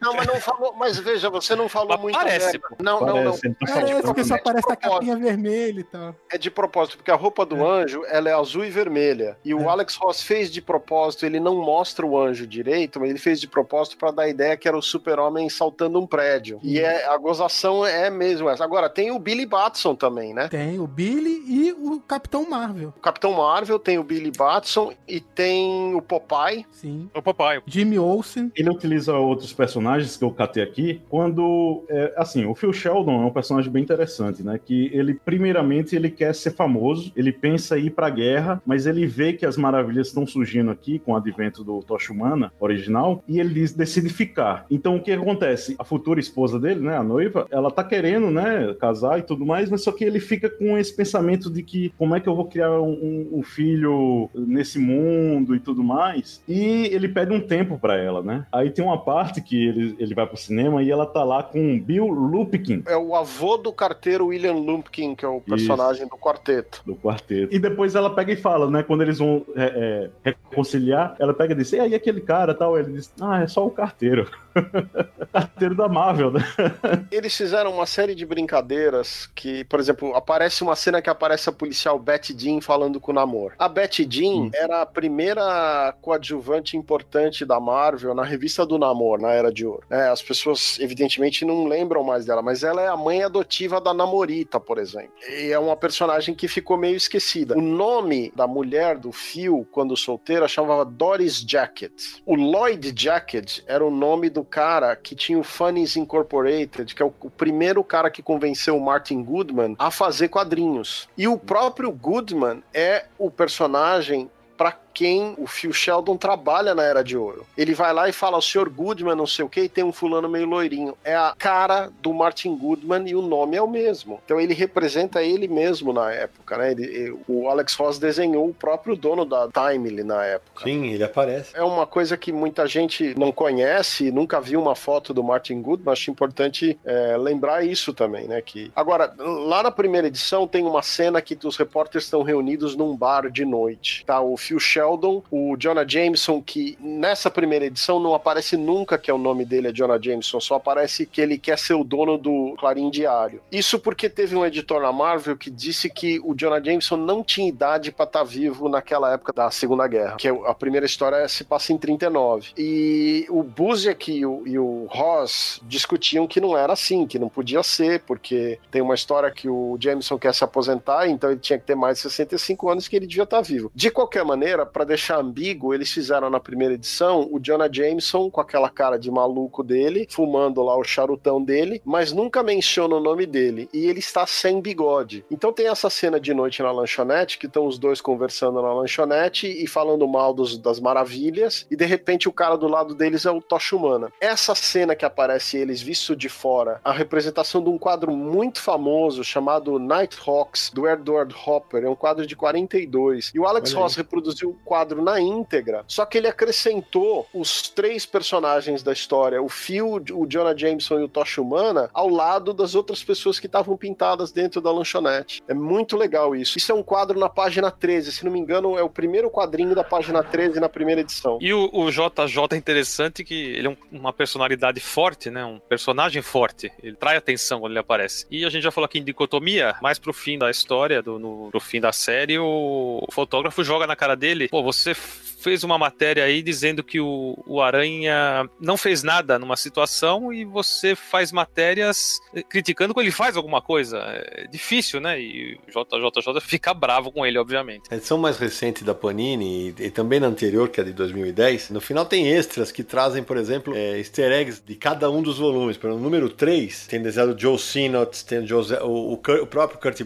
não, mas não falou. Mas veja, você não falou mas muito parece, merda. Não, parece, não, não. É, só É de aparece a propósito. capinha vermelha e tal. É de propósito, porque a roupa do anjo ela é azul e vermelha. E o É. Alex Ross fez de propósito, ele não mostra o anjo direito, mas ele fez de propósito pra dar a ideia que era o super-homem saltando um prédio. E é, a gozação é mesmo essa. Agora, tem o Billy Batson também, né? Tem o Billy e o Capitão Marvel. O Capitão Marvel, tem o Billy Batson e tem o Popeye. Sim. O papai. Jimmy Olsen. Ele utiliza outros personagens que eu catei aqui. Quando, é, assim, o Phil Sheldon é um personagem bem interessante, né? Que ele, primeiramente, ele quer ser famoso, ele pensa em ir pra guerra, mas ele vê que as maravilhas estão surgindo aqui com o advento do Tocha Humana original e ele decide ficar. Então, o que acontece? A futura esposa dele, né, a noiva, ela tá querendo, né, casar e tudo mais, mas só que ele fica com esse pensamento de que como é que eu vou criar um, um- filho nesse mundo e tudo mais. E ele pede um tempo pra ela, né? Aí tem uma parte que ele, ele vai pro cinema e ela tá lá com Bill Lupkin É o avô do carteiro William Lumpkin, que é o personagem do quarteto. do quarteto. E depois ela pega e fala, né? Quando eles vão é, é, reconciliar, ela pega e diz: E aí, aquele cara tal? Ele diz: Ah, é só o carteiro. carteiro da Marvel, né? Eles fizeram uma série de brincadeiras que, por exemplo, aparece uma cena que aparece a policial Betty Jean falando com o Namor. A Betty Jean Hum. era a primeira coadjuvante importante da Marvel na revista do Namor, na Era de Ouro. É, as pessoas, evidentemente, não lembram mais dela, mas ela é a mãe adotiva da Namorita, por exemplo. E é uma personagem que ficou meio esquecida. O nome da mulher do Phil, quando solteira, chamava Doris Jacket. O Lloyd Jacket era o nome do cara que tinha o Funnies Incorporated, que é o, o primeiro cara que convenceu o Martin Goodman a fazer quadrinhos. E o próprio Goodman é o personagem para quem o Phil Sheldon trabalha na Era de Ouro. Ele vai lá e fala, o senhor Goodman, não sei o que, e tem um fulano meio loirinho. É a cara do Martin Goodman e o nome é o mesmo. Então ele representa ele mesmo na época, né? Ele- o Alex Ross desenhou o próprio dono da Timely na época. Sim, ele aparece. É uma coisa que muita gente não conhece, nunca viu uma foto do Martin Goodman. Acho importante é, lembrar isso também, né? Que agora lá na primeira edição tem uma cena que os repórteres estão reunidos num bar de noite. Tá o Phil Sheldon, o Jonah Jameson, que nessa primeira edição não aparece nunca que é o nome dele é Jonah Jameson, só aparece que ele quer ser o dono do Clarim Diário. Isso porque teve um editor na Marvel que disse que o Jonah Jameson não tinha idade para estar vivo naquela época da Segunda Guerra, que é a primeira história se passa em 39. E o Busiek e o, e o Ross discutiam que não era assim, que não podia ser, porque tem uma história que o Jameson quer se aposentar, então ele tinha que ter mais de 65 anos que ele devia estar vivo. De qualquer maneira, para deixar ambíguo, eles fizeram na primeira edição o Jonah Jameson com aquela cara de maluco dele, fumando lá o charutão dele, mas nunca menciona o nome dele. E ele está sem bigode. Então tem essa cena de noite na lanchonete, que estão os dois conversando na lanchonete e falando mal dos- das maravilhas, e de repente o cara do lado deles é o Tocha Humana. Essa cena que aparece eles visto de fora, a representação de um quadro muito famoso chamado Nighthawks, do Edward Hopper, é um quadro de 42. E o Alex. Ross reproduziu quadro na íntegra, só que ele acrescentou os três personagens da história, o Phil, o Jonah Jameson e o Tocha Humana, ao lado das outras pessoas que estavam pintadas dentro da lanchonete. É muito legal isso. Isso é um quadro na página 13, se não me engano, é o primeiro quadrinho da página 13 na primeira edição. E o, o JJ é interessante que ele é um- uma personalidade forte, né? Um personagem forte. Ele trai atenção quando ele aparece. E a gente já falou aqui em dicotomia, mais pro fim da história, do, no, pro fim da série, o, o fotógrafo joga na cara dele, pô, você fez uma matéria aí dizendo que o, o Aranha não fez nada numa situação e você faz matérias eh, criticando quando ele faz alguma coisa. É difícil, né? E o JJJ fica bravo com ele, obviamente. A edição mais recente da Panini e, e também na anterior, que é de 2010, no final tem extras que trazem, por exemplo, é, easter eggs de cada um dos volumes. Por no número 3 tem desenhado Joe Sinott, tem o, o- Kurt- o próprio Kurt.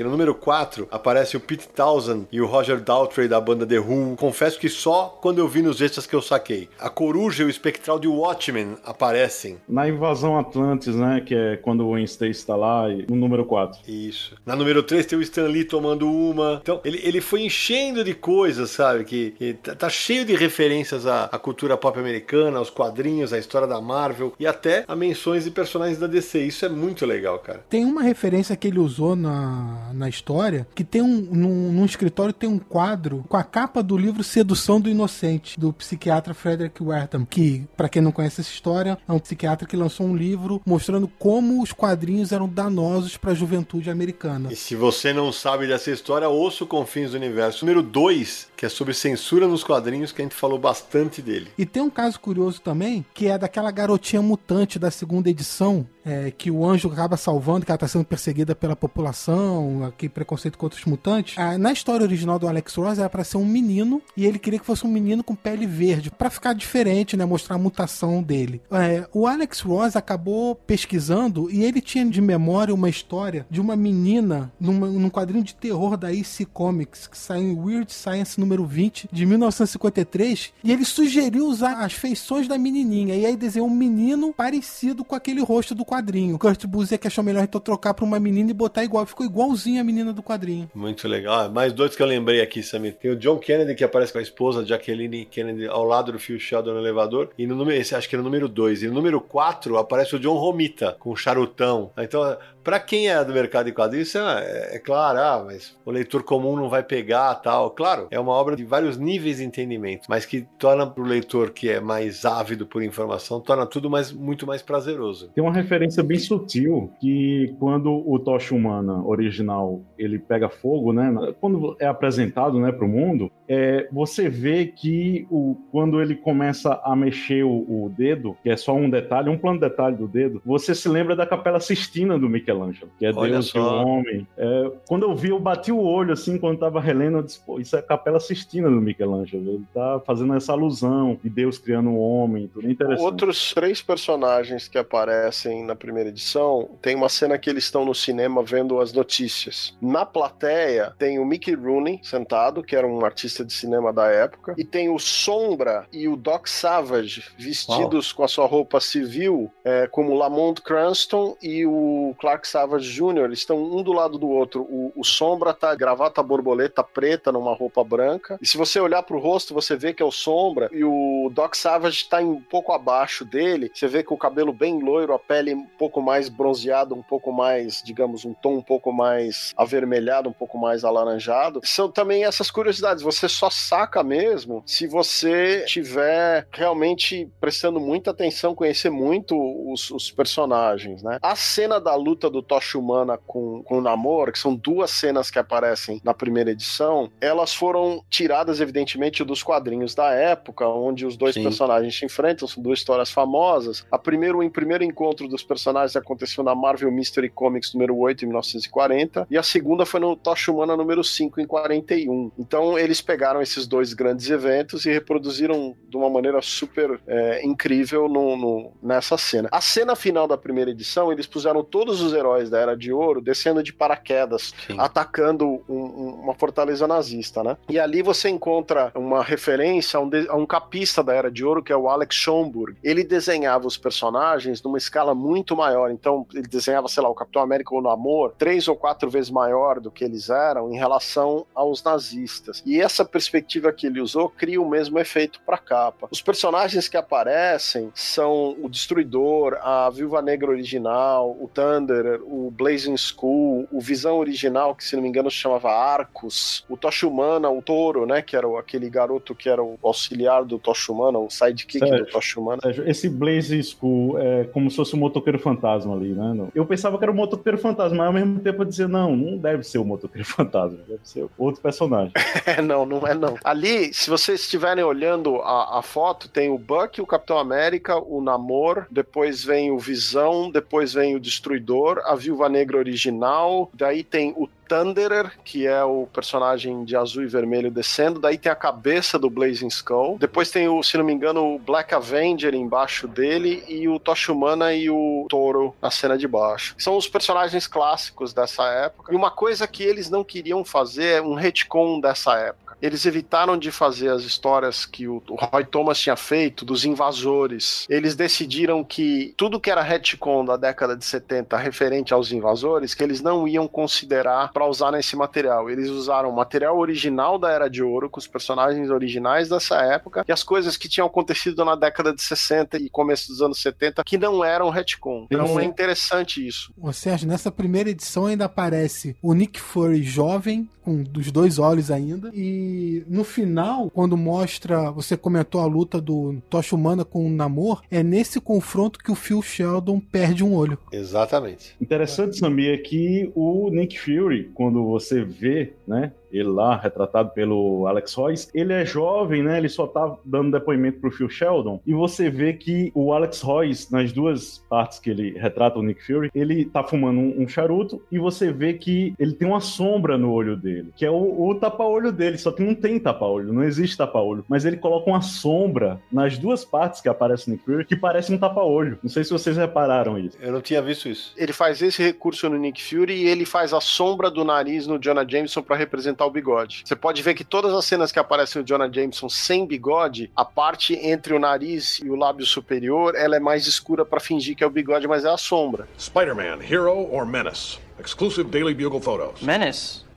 No número 4 aparece o Pete Townsend e o Roger Daltrey da banda The Who. Confesso que só quando eu vi nos extras que eu saquei. A Coruja e o Espectral de Watchmen aparecem. Na invasão Atlantis, né? Que é quando o Wednesday está lá, e- no número 4. Isso. Na número 3 tem o Stan Lee tomando uma. Então, ele, ele foi enchendo de coisas, sabe? Que, que tá, tá cheio de referências à, à cultura pop americana, aos quadrinhos, à história da Marvel e até a menções de personagens da DC. Isso é muito legal, cara. Tem uma referência que ele usou na, na história, que tem um. Num, num escritório tem um quadro com a capa capa do livro Sedução do Inocente, do psiquiatra Frederick Wertham, que, para quem não conhece essa história, é um psiquiatra que lançou um livro mostrando como os quadrinhos eram danosos para a juventude americana. E se você não sabe dessa história, ouça o Confins do Universo número 2, que é sobre censura nos quadrinhos, que a gente falou bastante dele. E tem um caso curioso também, que é daquela garotinha mutante da segunda edição, é, que o anjo acaba salvando, que ela está sendo perseguida pela população, aquele preconceito contra os mutantes. Ah, na história original do Alex Ross era para ser um menino e ele queria que fosse um menino com pele verde, para ficar diferente, né, mostrar a mutação dele. É, o Alex Ross acabou pesquisando e ele tinha de memória uma história de uma menina numa, num quadrinho de terror da EC Comics que saiu em Weird Science número 20 de 1953 e ele sugeriu usar as feições da menininha e aí desenhou um menino parecido com aquele rosto do quadrinho. Kurt Busiek achou melhor então trocar pra uma menina e botar igual. Ficou igualzinho a menina do quadrinho. Muito legal. Ah, mais dois que eu lembrei aqui, Samir. Tem o John Kennedy, que aparece com a esposa, Jacqueline Kennedy, ao lado do Phil Sheldon no elevador. E no número, esse acho que era o número 2. E no número 4 aparece o John Romita, com o charutão. Então, para quem é do mercado de quadrinhos, é, é, claro, ah, mas o leitor comum não vai pegar tal. Claro, é uma obra de vários níveis de entendimento, mas que torna para o leitor que é mais ávido por informação, torna tudo mais, muito mais prazeroso. Tem uma referência bem sutil que quando o Tocha Humana original ele pega fogo, né? Quando é apresentado, né, para o mundo, é, você vê que o, quando ele começa a mexer o, o, dedo, que é só um detalhe, um plano de detalhe do dedo, você se lembra da Capela Sistina do Michelangelo, que é Olha Deus só. e o homem. É, quando eu vi, eu bati o olho assim, quando estava relendo, eu disse, pô, isso é a Capela Sistina do Michelangelo. Ele tá fazendo essa alusão de Deus criando o um homem, tudo interessante. Outros três personagens que aparecem na primeira edição, tem uma cena que eles estão no cinema vendo as notícias. Na plateia tem o Mickey Rooney sentado, que era um artista artista de cinema da época. E tem o Sombra e o Doc Savage vestidos Uau. com a sua roupa civil, é, como Lamont Cranston e o Clark Savage Jr. Eles estão um do lado do outro. O, o Sombra tá gravata borboleta preta numa roupa branca. E se você olhar pro rosto, você vê que é o Sombra. E o Doc Savage tá um pouco abaixo dele. Você vê que o cabelo bem loiro, a pele um pouco mais bronzeada, um pouco mais, digamos, um tom um pouco mais avermelhado, um pouco mais alaranjado. São também essas curiosidades. Você só saca mesmo se você tiver realmente prestando muita atenção, conhecer muito os, os personagens, né? A cena da luta do Tocha Humana com, com o Namor, que são duas cenas que aparecem na primeira edição, elas foram tiradas, evidentemente, dos quadrinhos da época, onde os dois Sim. personagens se enfrentam, são duas histórias famosas. A primeiro, o primeiro encontro dos personagens aconteceu na Marvel Mystery Comics número 8, em 1940, e a segunda foi no Tocha Humana número 5, em 41. Então, eles pegaram pegaram esses dois grandes eventos e reproduziram de uma maneira super é, incrível no, no, nessa cena. A cena final da primeira edição, eles puseram todos os heróis da Era de Ouro descendo de paraquedas, Sim. atacando um, um, uma fortaleza nazista, né? E ali você encontra uma referência a um, de, a um capista da Era de Ouro, que é o Alex Schomburg. Ele desenhava os personagens numa escala muito maior, então ele desenhava, sei lá, o Capitão América ou o Namor, três ou quatro vezes maior do que eles eram em relação aos nazistas. E essa perspectiva que ele usou cria o mesmo efeito para a capa. Os personagens que aparecem são o Destruidor, a Viúva Negra original, o Thunder, o Blazing Skull, o Visão original, que se não me engano se chamava Arcos, o Tocha Humana, o Toro, né, que era aquele garoto que era o auxiliar do Tocha Humana, o sidekick Sérgio, do Tocha Humana. Sérgio, esse Blazing Skull é como se fosse um motoqueiro fantasma ali, né? Eu pensava que era o um motoqueiro fantasma, mas ao mesmo tempo eu dizia, não, não deve ser o motoqueiro fantasma, deve ser outro personagem. não, não é não. Ali, se vocês estiverem olhando a, a foto, tem o Buck, o Capitão América, o Namor, depois vem o Visão, depois vem o Destruidor, a Viúva Negra original, daí tem o Thunderer, que é o personagem de azul e vermelho descendo. Daí tem a cabeça do Blazing Skull. Depois tem o, se não me engano, o Black Avenger embaixo dele e o Tocha Humana e o Toro na cena de baixo. São os personagens clássicos dessa época. E uma coisa que eles não queriam fazer é um retcon dessa época eles evitaram de fazer as histórias que o, Roy Thomas tinha feito dos invasores. Eles decidiram que tudo que era retcon da década de 70 referente aos invasores, que eles não iam considerar para usar nesse material. Eles usaram o material original da Era de Ouro, com os personagens originais dessa época, e as coisas que tinham acontecido na década de 60 e começo dos anos 70, que não eram retcon. Então é interessante isso. Ô Sérgio, nessa primeira edição ainda aparece o Nick Fury jovem, com dos dois olhos ainda, e E no final, quando mostra, você comentou a luta do Tocha Humana com o Namor, é nesse confronto que o Phil Sheldon perde um olho. Exatamente. Interessante, Samir, é que o Nick Fury, quando você vê, né, ele lá, retratado pelo Alex Royce, ele é jovem, né? Ele só tá dando depoimento pro Phil Sheldon. E você vê que o Alex Royce, nas duas partes que ele retrata o Nick Fury, ele tá fumando um, um charuto e você vê que ele tem uma sombra no olho dele, que é o, o tapa-olho dele, só que não tem tapa-olho, não existe tapa-olho. Mas ele coloca uma sombra nas duas partes que aparece o Nick Fury, que parece um tapa-olho. Não sei se vocês repararam isso. Eu não tinha visto isso. Ele faz esse recurso no Nick Fury e ele faz a sombra do nariz no Jonah Jameson para representar o bigode. Você pode ver que todas as cenas que aparecem no Jonah Jameson sem bigode, a parte entre o nariz e o lábio superior, ela é mais escura para fingir que é o bigode, mas é a sombra. Spider-Man, hero or menace? Exclusive Daily Bugle photos. Menace.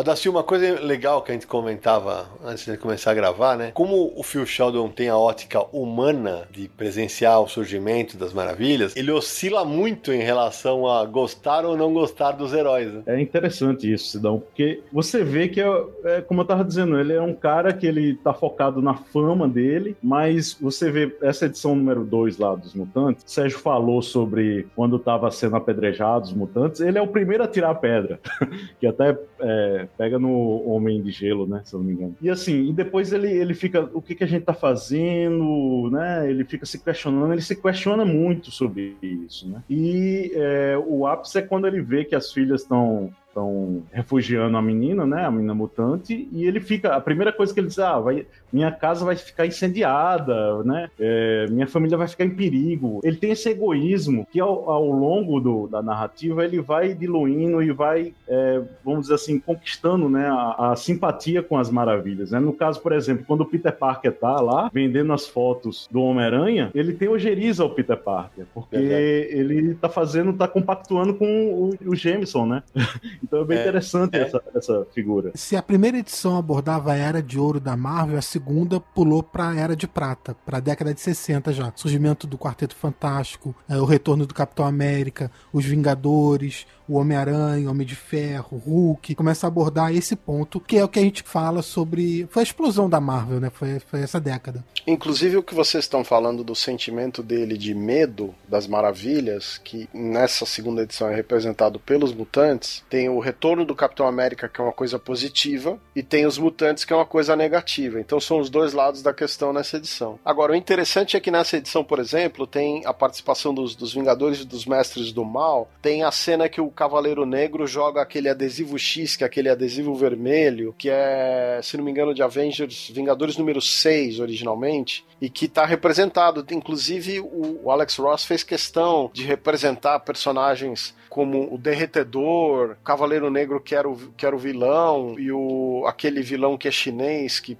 Odacil, uma coisa legal que a gente comentava antes de começar a gravar, né? Como o Phil Sheldon tem a ótica humana de presenciar o surgimento das maravilhas, ele oscila muito em relação a gostar ou não gostar dos heróis. Né? É interessante isso, Sidão, porque você vê que, é, é, como eu tava dizendo, ele é um cara que ele tá focado na fama dele, mas você vê essa edição número 2 lá dos Mutantes, Sérgio falou sobre quando tava sendo apedrejado os Mutantes, ele é o primeiro a tirar a pedra, que até é, pega no Homem de Gelo, né? Se eu não me engano. E assim, e depois ele, ele fica, o que, que a gente tá fazendo, né? Ele fica se questionando, ele se questiona muito sobre isso, né? E é, o ápice é quando ele vê que as filhas estão estão refugiando a menina, né, a menina mutante, e ele fica, a primeira coisa que ele diz, ah, vai, minha casa vai ficar incendiada, né, é, minha família vai ficar em perigo. Ele tem esse egoísmo que ao, ao longo do, da narrativa ele vai diluindo e vai, é, vamos dizer assim, conquistando, né, a, a, simpatia com as maravilhas, né. No caso, por exemplo, quando o Peter Parker tá lá vendendo as fotos do Homem-Aranha, ele tem ojeriza ao Peter Parker, porque ele tá fazendo, tá compactuando com o, o Jameson, né. Então é bem é, interessante é. Essa, essa figura. Se a primeira edição abordava a era de ouro da Marvel, a segunda pulou para a era de prata, para a década de 60 já. Surgimento do Quarteto Fantástico, é, o retorno do Capitão América, os Vingadores, o Homem-Aranha, Homem de Ferro, Hulk, começa a abordar esse ponto, que é o que a gente fala sobre. Foi a explosão da Marvel, né? Foi, foi essa década. Inclusive o que vocês estão falando do sentimento dele de medo das maravilhas, que nessa segunda edição é representado pelos mutantes, tem o retorno do Capitão América, que é uma coisa positiva, e tem os mutantes, que é uma coisa negativa. Então são os dois lados da questão nessa edição. Agora, o interessante é que nessa edição, por exemplo, tem a participação dos, dos Vingadores e dos Mestres do Mal, tem a cena que o Cavaleiro Negro joga aquele adesivo X, que é aquele adesivo vermelho, que é, se não me engano, de Avengers Vingadores número 6 originalmente, e que está representado. Inclusive, o Alex Ross fez questão de representar personagens como o Derretedor, Cavaleiro Negro que era o, que era o vilão, e o, aquele vilão que é chinês, que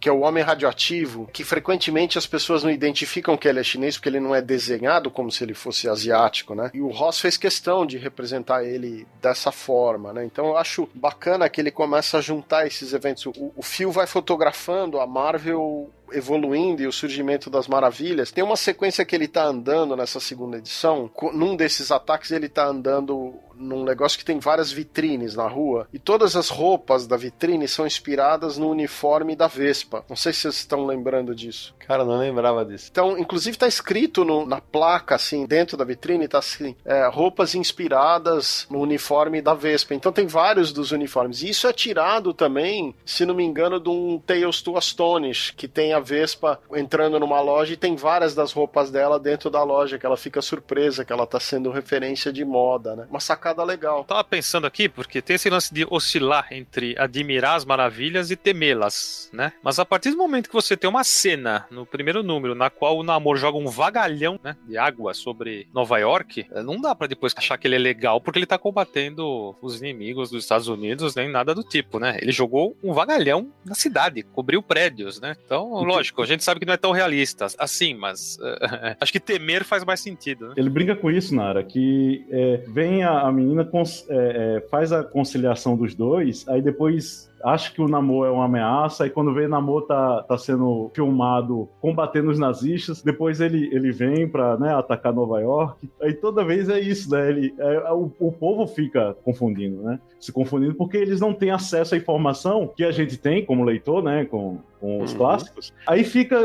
que é o homem radioativo, que frequentemente as pessoas não identificam que ele é chinês porque ele não é desenhado como se ele fosse asiático, né? E o Ross fez questão de representar ele dessa forma, né? Então eu acho bacana que ele começa a juntar esses eventos. O, o Phil vai fotografando a Marvel evoluindo e o surgimento das maravilhas. Tem uma sequência que ele tá andando nessa segunda edição. Num desses ataques, ele tá andando num negócio que tem várias vitrines na rua. E todas as roupas da vitrine são inspiradas no uniforme da Vespa. Não sei se vocês estão lembrando disso. Cara, não lembrava disso. Então, inclusive tá escrito no, na placa, assim, dentro da vitrine, tá assim, é, roupas inspiradas no uniforme da Vespa. Então tem vários dos uniformes. E isso é tirado também, se não me engano, de um Tales to Astonish, que tem a Vespa entrando numa loja e tem várias das roupas dela dentro da loja, que ela fica surpresa que ela tá sendo referência de moda, né? Uma sacada legal. tava pensando aqui, porque tem esse lance de oscilar entre admirar as maravilhas e temê-las, né? Mas a partir do momento que você tem uma cena no primeiro número, na qual o Namor joga um vagalhão né, de água sobre Nova York, eh, não dá para depois achar que ele é legal porque ele tá combatendo os inimigos dos Estados Unidos, nem nada do tipo, né? Ele jogou um vagalhão na cidade, cobriu prédios, né? Então lógico, a gente sabe que não é tão realista assim, mas uh, acho que temer faz mais sentido. Né? Ele brinca com isso, Nara, que é, vem a, a menina, cons, é, é, faz a conciliação dos dois, aí depois acha que o Namor é uma ameaça, e quando vê o Namor tá, tá sendo filmado combatendo os nazistas, depois ele, ele vem pra né, atacar Nova York, aí toda vez é isso, né? Ele, é, o, o povo fica confundindo, né? Se confundindo porque eles não têm acesso à informação que a gente tem como leitor, né? Com, com os uhum. clássicos. Aí fica.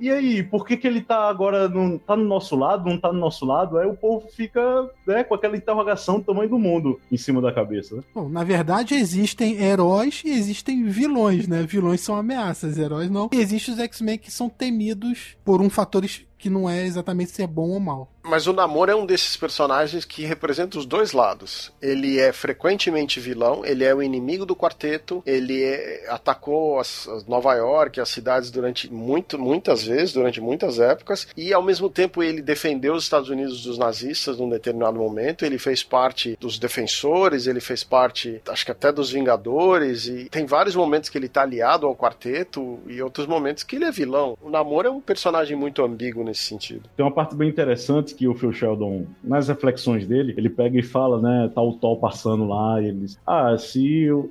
E aí, por que, que ele tá agora. Não tá no nosso lado, não tá no nosso lado? Aí o povo fica né, com aquela interrogação do tamanho do mundo em cima da cabeça. Né? Bom, na verdade, existem heróis e existem vilões, né? Vilões são ameaças, heróis não. E existem os X-Men que são temidos por um fator que não é exatamente se é bom ou mal. Mas o Namor é um desses personagens que representa os dois lados. Ele é frequentemente vilão, ele é o inimigo do quarteto, ele é, atacou as, as Nova York, as cidades durante muito, muitas vezes, durante muitas épocas, e ao mesmo tempo ele defendeu os Estados Unidos dos nazistas num determinado momento, ele fez parte dos defensores, ele fez parte, acho que até dos Vingadores, e tem vários momentos que ele está aliado ao quarteto e outros momentos que ele é vilão. O Namor é um personagem muito ambíguo nesse sentido. Tem uma parte bem interessante que o Phil Sheldon, nas reflexões dele, ele pega e fala, né, tá o Thor passando lá, e eles, ah, se uh,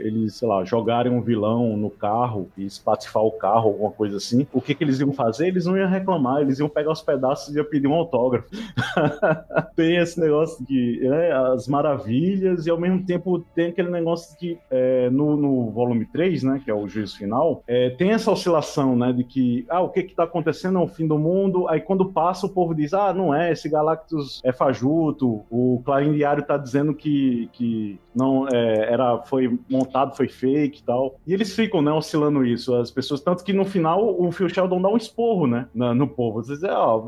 eles, sei lá, jogarem um vilão no carro e espatifar o carro, alguma coisa assim, o que que eles iam fazer? Eles não iam reclamar, eles iam pegar os pedaços e iam pedir um autógrafo. tem esse negócio de né, as maravilhas e ao mesmo tempo tem aquele negócio de é, no, no volume 3, né, que é o juízo final, é, tem essa oscilação, né, de que, ah, o que que tá acontecendo é o fim do mundo, aí quando passa o povo diz, ah, não é, esse Galactus é fajuto, o Clarim Diário tá dizendo que, que não é, era, foi montado, foi fake e tal. E eles ficam, né, oscilando isso, as pessoas, tanto que no final o Phil Sheldon dá um esporro, né, no, povo. Dizem, ó,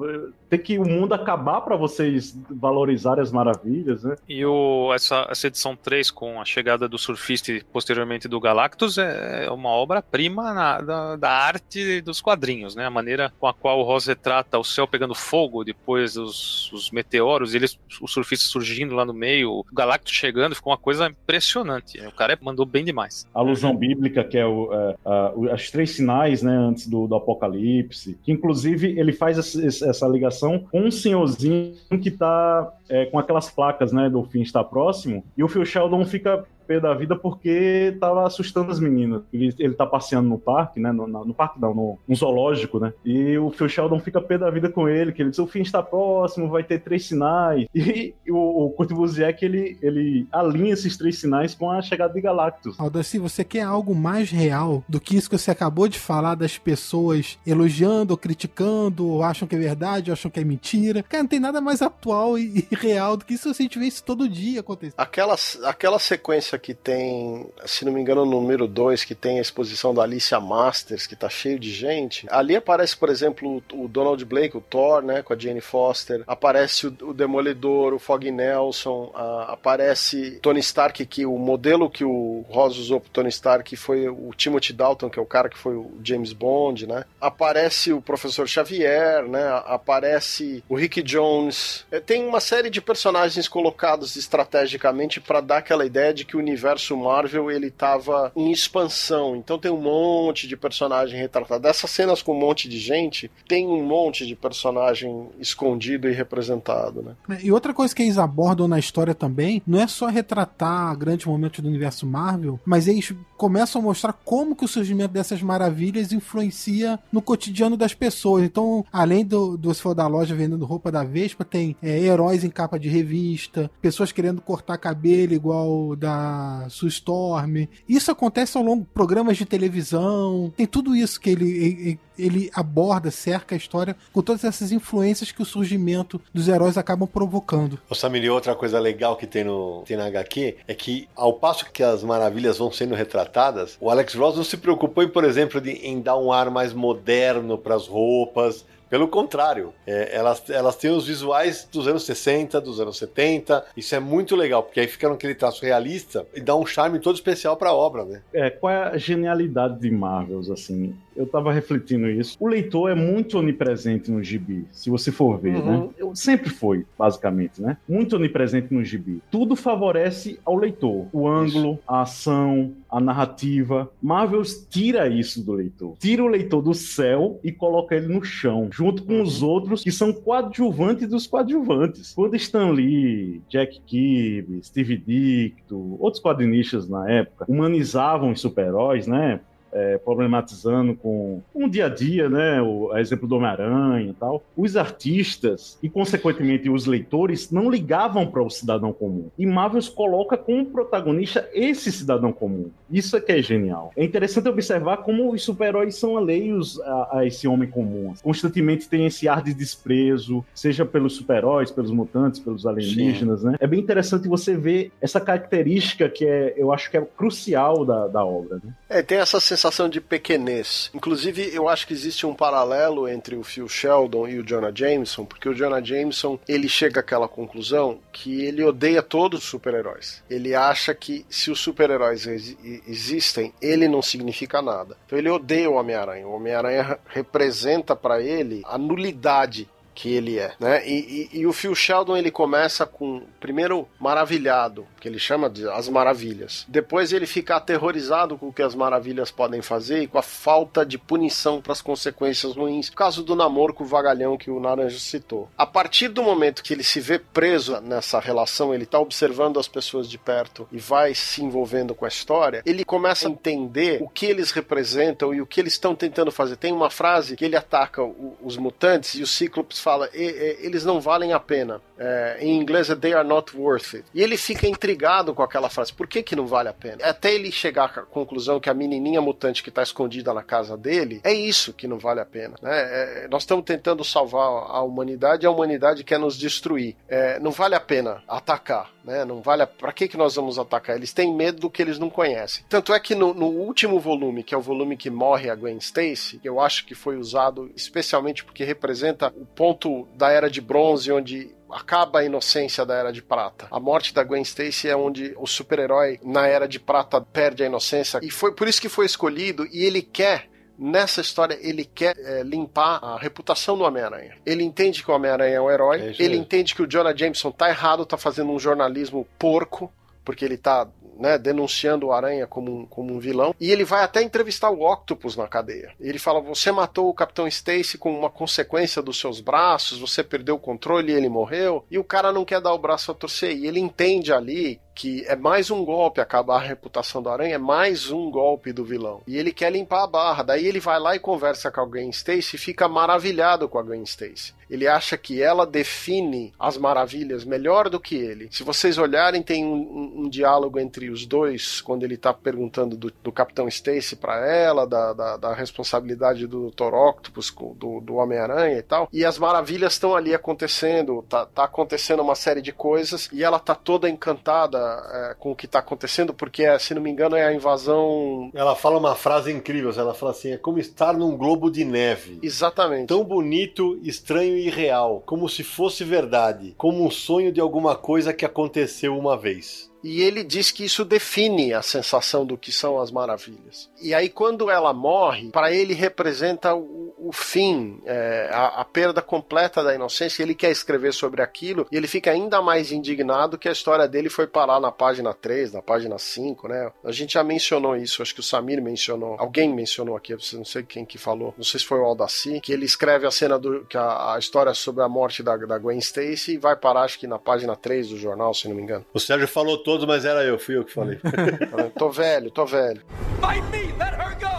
tem que o mundo acabar para vocês valorizarem as maravilhas, né? E o, essa, essa edição 3, com a chegada do surfista e posteriormente do Galactus, é, é uma obra-prima da, da arte dos quadrinhos, né? A maneira com a qual o Ross retrata o céu pegando fogo depois os, os meteoros, eles, os surfistas surgindo lá no meio, o Galactus chegando, ficou uma coisa impressionante. O cara mandou bem demais. A alusão bíblica, que é, o, é a, as três sinais, né, antes do, do Apocalipse, que inclusive ele faz essa, essa ligação com um senhorzinho que tá é, com aquelas placas, né, do fim está próximo, e o Phil Sheldon fica pé da vida porque tava assustando as meninas. Ele, ele tá passeando no parque, né? No, no parque não, no, no, zoológico, né? E o Phil Sheldon fica pé da vida com ele, que ele diz, o fim está próximo, vai ter três sinais. E o, o Kurt Busiek, ele, ele alinha esses três sinais com a chegada de Galactus. Aldaci, você quer algo mais real do que isso que você acabou de falar das pessoas elogiando ou criticando, ou acham que é verdade, ou acham que é mentira? Cara, não tem nada mais atual e, e real do que isso se a gente vê isso todo dia acontecer. Aquela, aquela sequência que tem, se não me engano, no número 2, que tem a exposição da Alicia Masters, que tá cheio de gente. Ali aparece, por exemplo, o Donald Blake, o Thor, né, com a Jane Foster. Aparece o, o Demolidor, o Fog Nelson. A, aparece Tony Stark, que o modelo que o Ross usou pro Tony Stark foi o Timothy Dalton, que é o cara que foi o James Bond, né? Aparece o Professor Xavier, né? Aparece o Rick Jones. É, tem uma série de personagens colocados estrategicamente para dar aquela ideia de que o universo Marvel ele tava em expansão. Então tem um monte de personagem retratado. Dessas cenas com um monte de gente, tem um monte de personagem escondido e representado, né? E outra coisa que eles abordam na história também, não é só retratar grandes momentos do universo Marvel, mas eles começam a mostrar como que o surgimento dessas maravilhas influencia no cotidiano das pessoas. Então, além do, do se for da loja vendendo roupa da Vespa, tem é, heróis em capa de revista, pessoas querendo cortar cabelo igual da Sue Storm. Isso acontece ao longo de programas de televisão. Tem tudo isso que ele, ele, ele aborda, cerca a história com todas essas influências que o surgimento dos heróis acabam provocando. O Samir, outra coisa legal que tem no, tem na HQ é que, ao passo que as maravilhas vão sendo retratadas, o Alex Ross não se preocupou, em, por exemplo, de, em dar um ar mais moderno para as roupas pelo contrário, é, elas, elas têm os visuais dos anos 60, dos anos 70. Isso é muito legal, porque aí fica naquele traço realista e dá um charme todo especial para a obra, né? É, qual é a genialidade de Marvels, assim? Eu tava refletindo isso. O leitor é muito onipresente no gibi, se você for ver, uhum. né? Eu, sempre foi, basicamente, né? Muito onipresente no gibi. Tudo favorece ao leitor. O ângulo, isso. a ação, a narrativa. Marvel tira isso do leitor. Tira o leitor do céu e coloca ele no chão, junto com os outros que são coadjuvantes dos coadjuvantes. Quando Stan Lee, Jack Kirby, Steve Dicto, outros quadrinistas na época humanizavam os super-heróis, né? É, problematizando com, o dia a dia, né? O exemplo do Homem-Aranha e tal. Os artistas e, consequentemente, os leitores não ligavam para o cidadão comum. E Marvel coloca como protagonista esse cidadão comum. Isso é que é genial. É interessante observar como os super-heróis são alheios a, a, esse homem comum. Constantemente tem esse ar de desprezo, seja pelos super-heróis, pelos mutantes, pelos alienígenas, Sim. né? É bem interessante você ver essa característica que é, eu acho que é crucial da, da obra. Né? É, tem essa sensação sensação de pequenez. Inclusive, eu acho que existe um paralelo entre o Phil Sheldon e o Jonah Jameson, porque o Jonah Jameson, ele chega àquela conclusão que ele odeia todos os super-heróis. Ele acha que se os super-heróis existem, ele não significa nada. Então ele odeia o Homem-Aranha. O Homem-Aranha representa para ele a nulidade que ele é, né? E, e, e, o Phil Sheldon ele começa com primeiro maravilhado, que ele chama de as maravilhas. Depois ele fica aterrorizado com o que as maravilhas podem fazer e com a falta de punição para as consequências ruins. No caso do namoro com o vagalhão que o Naranjo citou. A partir do momento que ele se vê preso nessa relação, ele está observando as pessoas de perto e vai se envolvendo com a história, ele começa a entender o que eles representam e o que eles estão tentando fazer. Tem uma frase que ele ataca os mutantes e os cíclopes fala, eles não valem a pena. É, em inglês é they are not worth it. E ele fica intrigado com aquela frase. Por que que não vale a pena? Até ele chegar à conclusão que a menininha mutante que está escondida na casa dele é isso que não vale a pena. Né? É, nós estamos tentando salvar a humanidade e a humanidade quer nos destruir. É, não vale a pena atacar. Né? Não vale. A... Que que nós vamos atacar? Eles têm medo do que eles não conhecem. Tanto é que no, no último volume, que é o volume que morre a Gwen Stacy, eu acho que foi usado especialmente porque representa o ponto da era de bronze onde acaba a inocência da Era de Prata. A morte da Gwen Stacy é onde o super-herói na Era de Prata perde a inocência e foi por isso que foi escolhido e ele quer nessa história ele quer é, limpar a reputação do Homem-Aranha. Ele entende que o Homem-Aranha é um herói, é ele entende que o Jonah Jameson tá errado, tá fazendo um jornalismo porco, porque ele tá né, denunciando o Aranha como um, como um vilão. E ele vai até entrevistar o Octopus na cadeia. Ele fala: Você matou o Capitão Stacy com uma consequência dos seus braços, você perdeu o controle e ele morreu. E o cara não quer dar o braço a torcer. E ele entende ali que é mais um golpe acabar a reputação do Aranha, é mais um golpe do vilão. E ele quer limpar a barra. Daí ele vai lá e conversa com a Gwen Stacy e fica maravilhado com a Gwen Stacy. Ele acha que ela define as maravilhas melhor do que ele. Se vocês olharem, tem um, um, um diálogo entre os dois, quando ele está perguntando do, do, Capitão Stacy para ela, da, da, da, responsabilidade do Dr. Octopus, do, do Homem-Aranha e tal. E as maravilhas estão ali acontecendo, tá, tá acontecendo uma série de coisas, e ela tá toda encantada é, com o que está acontecendo, porque, é, se não me engano, é a invasão. Ela fala uma frase incrível. Ela fala assim: é como estar num globo de neve. Exatamente. Tão bonito, estranho e real, como se fosse verdade, como um sonho de alguma coisa que aconteceu uma vez. E ele diz que isso define a sensação do que são as maravilhas. E aí, quando ela morre, para ele representa o, o fim, é, a, a, perda completa da inocência. Ele quer escrever sobre aquilo e ele fica ainda mais indignado que a história dele foi parar na página 3, na página 5, né? A gente já mencionou isso, acho que o Samir mencionou, alguém mencionou aqui, não sei quem que falou, não sei se foi o Aldaci, que ele escreve a cena do. que a, a história sobre a morte da, da Gwen Stacy e vai parar, acho que na página 3 do jornal, se não me engano. O Sérgio falou todos, mas era eu, fui eu que falei. tô velho, tô velho. Fight me, let her go!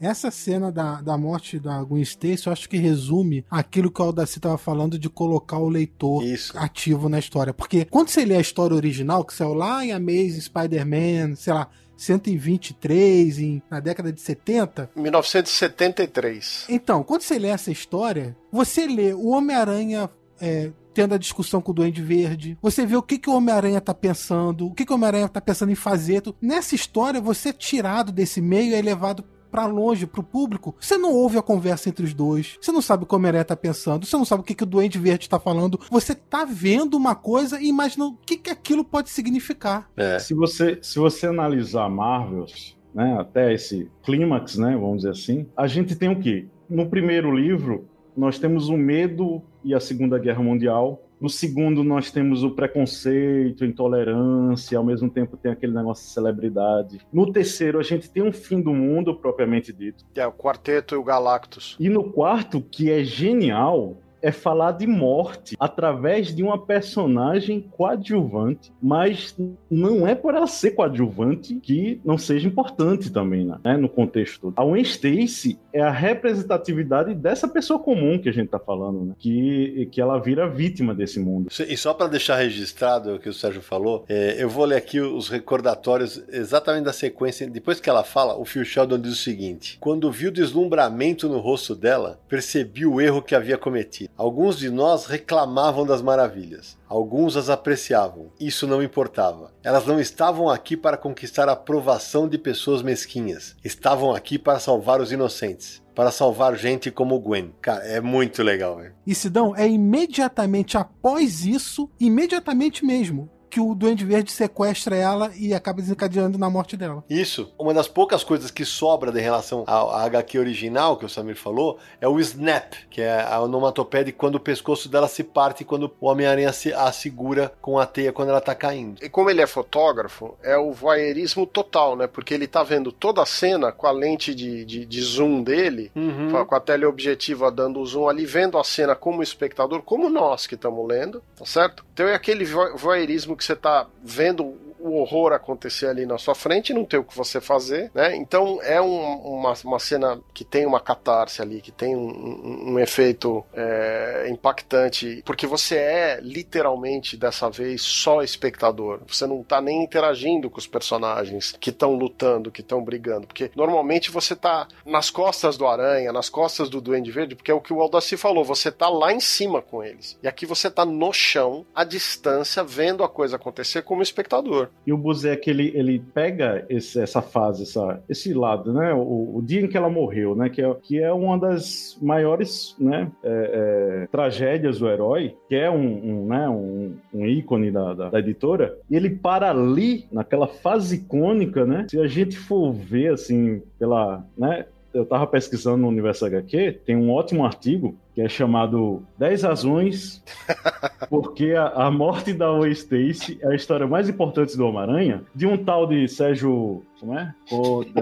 Essa cena da, da morte da Gwen Stacy, eu acho que resume aquilo que o Aldaci tava falando de colocar o leitor Isso. ativo na história. Porque quando você lê a história original, que saiu lá em Amazing Spider-Man, sei lá, 123 em, na década de 70. 1973. Então, quando você lê essa história, você lê o Homem-Aranha é, tendo a discussão com o Duende Verde. Você vê o que, que o Homem-Aranha tá pensando, o que, que o Homem-Aranha tá pensando em fazer. Nessa história, você é tirado desse meio e é levado para longe, pro público, você não ouve a conversa entre os dois, você não sabe o que o Homem-Aranha tá pensando, você não sabe o que, que o Duende Verde tá falando, você tá vendo uma coisa e imaginando o que, que aquilo pode significar. É. Se, você, se você analisar Marvels, né, até esse clímax, né, vamos dizer assim, a gente tem o quê? No primeiro livro, nós temos o medo e a Segunda Guerra Mundial. No segundo, nós temos o preconceito, intolerância, ao mesmo tempo tem aquele negócio de celebridade. No terceiro, a gente tem um fim do mundo, propriamente dito. Que é o Quarteto e o Galactus. E no quarto, que é genial, é falar de morte através de uma personagem coadjuvante, mas não é por ela ser coadjuvante que não seja importante também, né, no contexto. A Gwen Stacy é a representatividade dessa pessoa comum que a gente tá falando, né, que, que ela vira vítima desse mundo. E só para deixar registrado o que o Sérgio falou, é, eu vou ler aqui os recordatórios exatamente da sequência. Depois que ela fala, o Phil Sheldon diz o seguinte: Quando vi o deslumbramento no rosto dela, percebi o erro que havia cometido. Alguns de nós reclamavam das maravilhas, alguns as apreciavam. Isso não importava. Elas não estavam aqui para conquistar a aprovação de pessoas mesquinhas, estavam aqui para salvar os inocentes para salvar gente como Gwen. Cara, é muito legal, velho. E Sidão, é imediatamente após isso, imediatamente mesmo, que o Duende Verde sequestra ela e acaba desencadeando na morte dela. Isso. Uma das poucas coisas que sobra em relação à HQ original, que o Samir falou, é o snap, que é a onomatopeia de quando o pescoço dela se parte quando o Homem-Aranha a segura com a teia quando ela tá caindo. E como ele é fotógrafo, é o voyeurismo total, né? Porque ele tá vendo toda a cena com a lente de, de, de zoom dele, Uhum. com a teleobjetiva dando o zoom ali, vendo a cena como espectador, como nós que estamos lendo, tá certo? Então é aquele vo- voyeurismo que você tá vendo o horror acontecer ali na sua frente não tem o que você fazer, né? Então é um- uma, uma cena que tem uma catarse ali, que tem um, um- um efeito é, impactante, porque você é literalmente dessa vez só espectador. Você não tá nem interagindo com os personagens que estão lutando, que estão brigando, porque normalmente você tá nas costas do Aranha, nas costas do Duende Verde, porque é o que o Aldaci falou, você tá lá em cima com eles. E aqui você tá no chão, à distância, vendo a coisa acontecer como espectador. E o Buzek, ele, ele pega esse- essa fase, essa, esse lado, né? O, o dia em que ela morreu, né? Que é, que é uma das maiores né? é, é, tragédias do herói, que é um, um, né? um, um ícone da, da, da editora. E ele para ali, naquela fase icônica, né? Se a gente for ver, assim, pela... Né? Eu tava pesquisando no Universo HQ, tem um ótimo artigo que é chamado 10 razões porque a, a morte da Owen Stacy é a história mais importante do Homem-Aranha, de um tal de Sérgio, como é?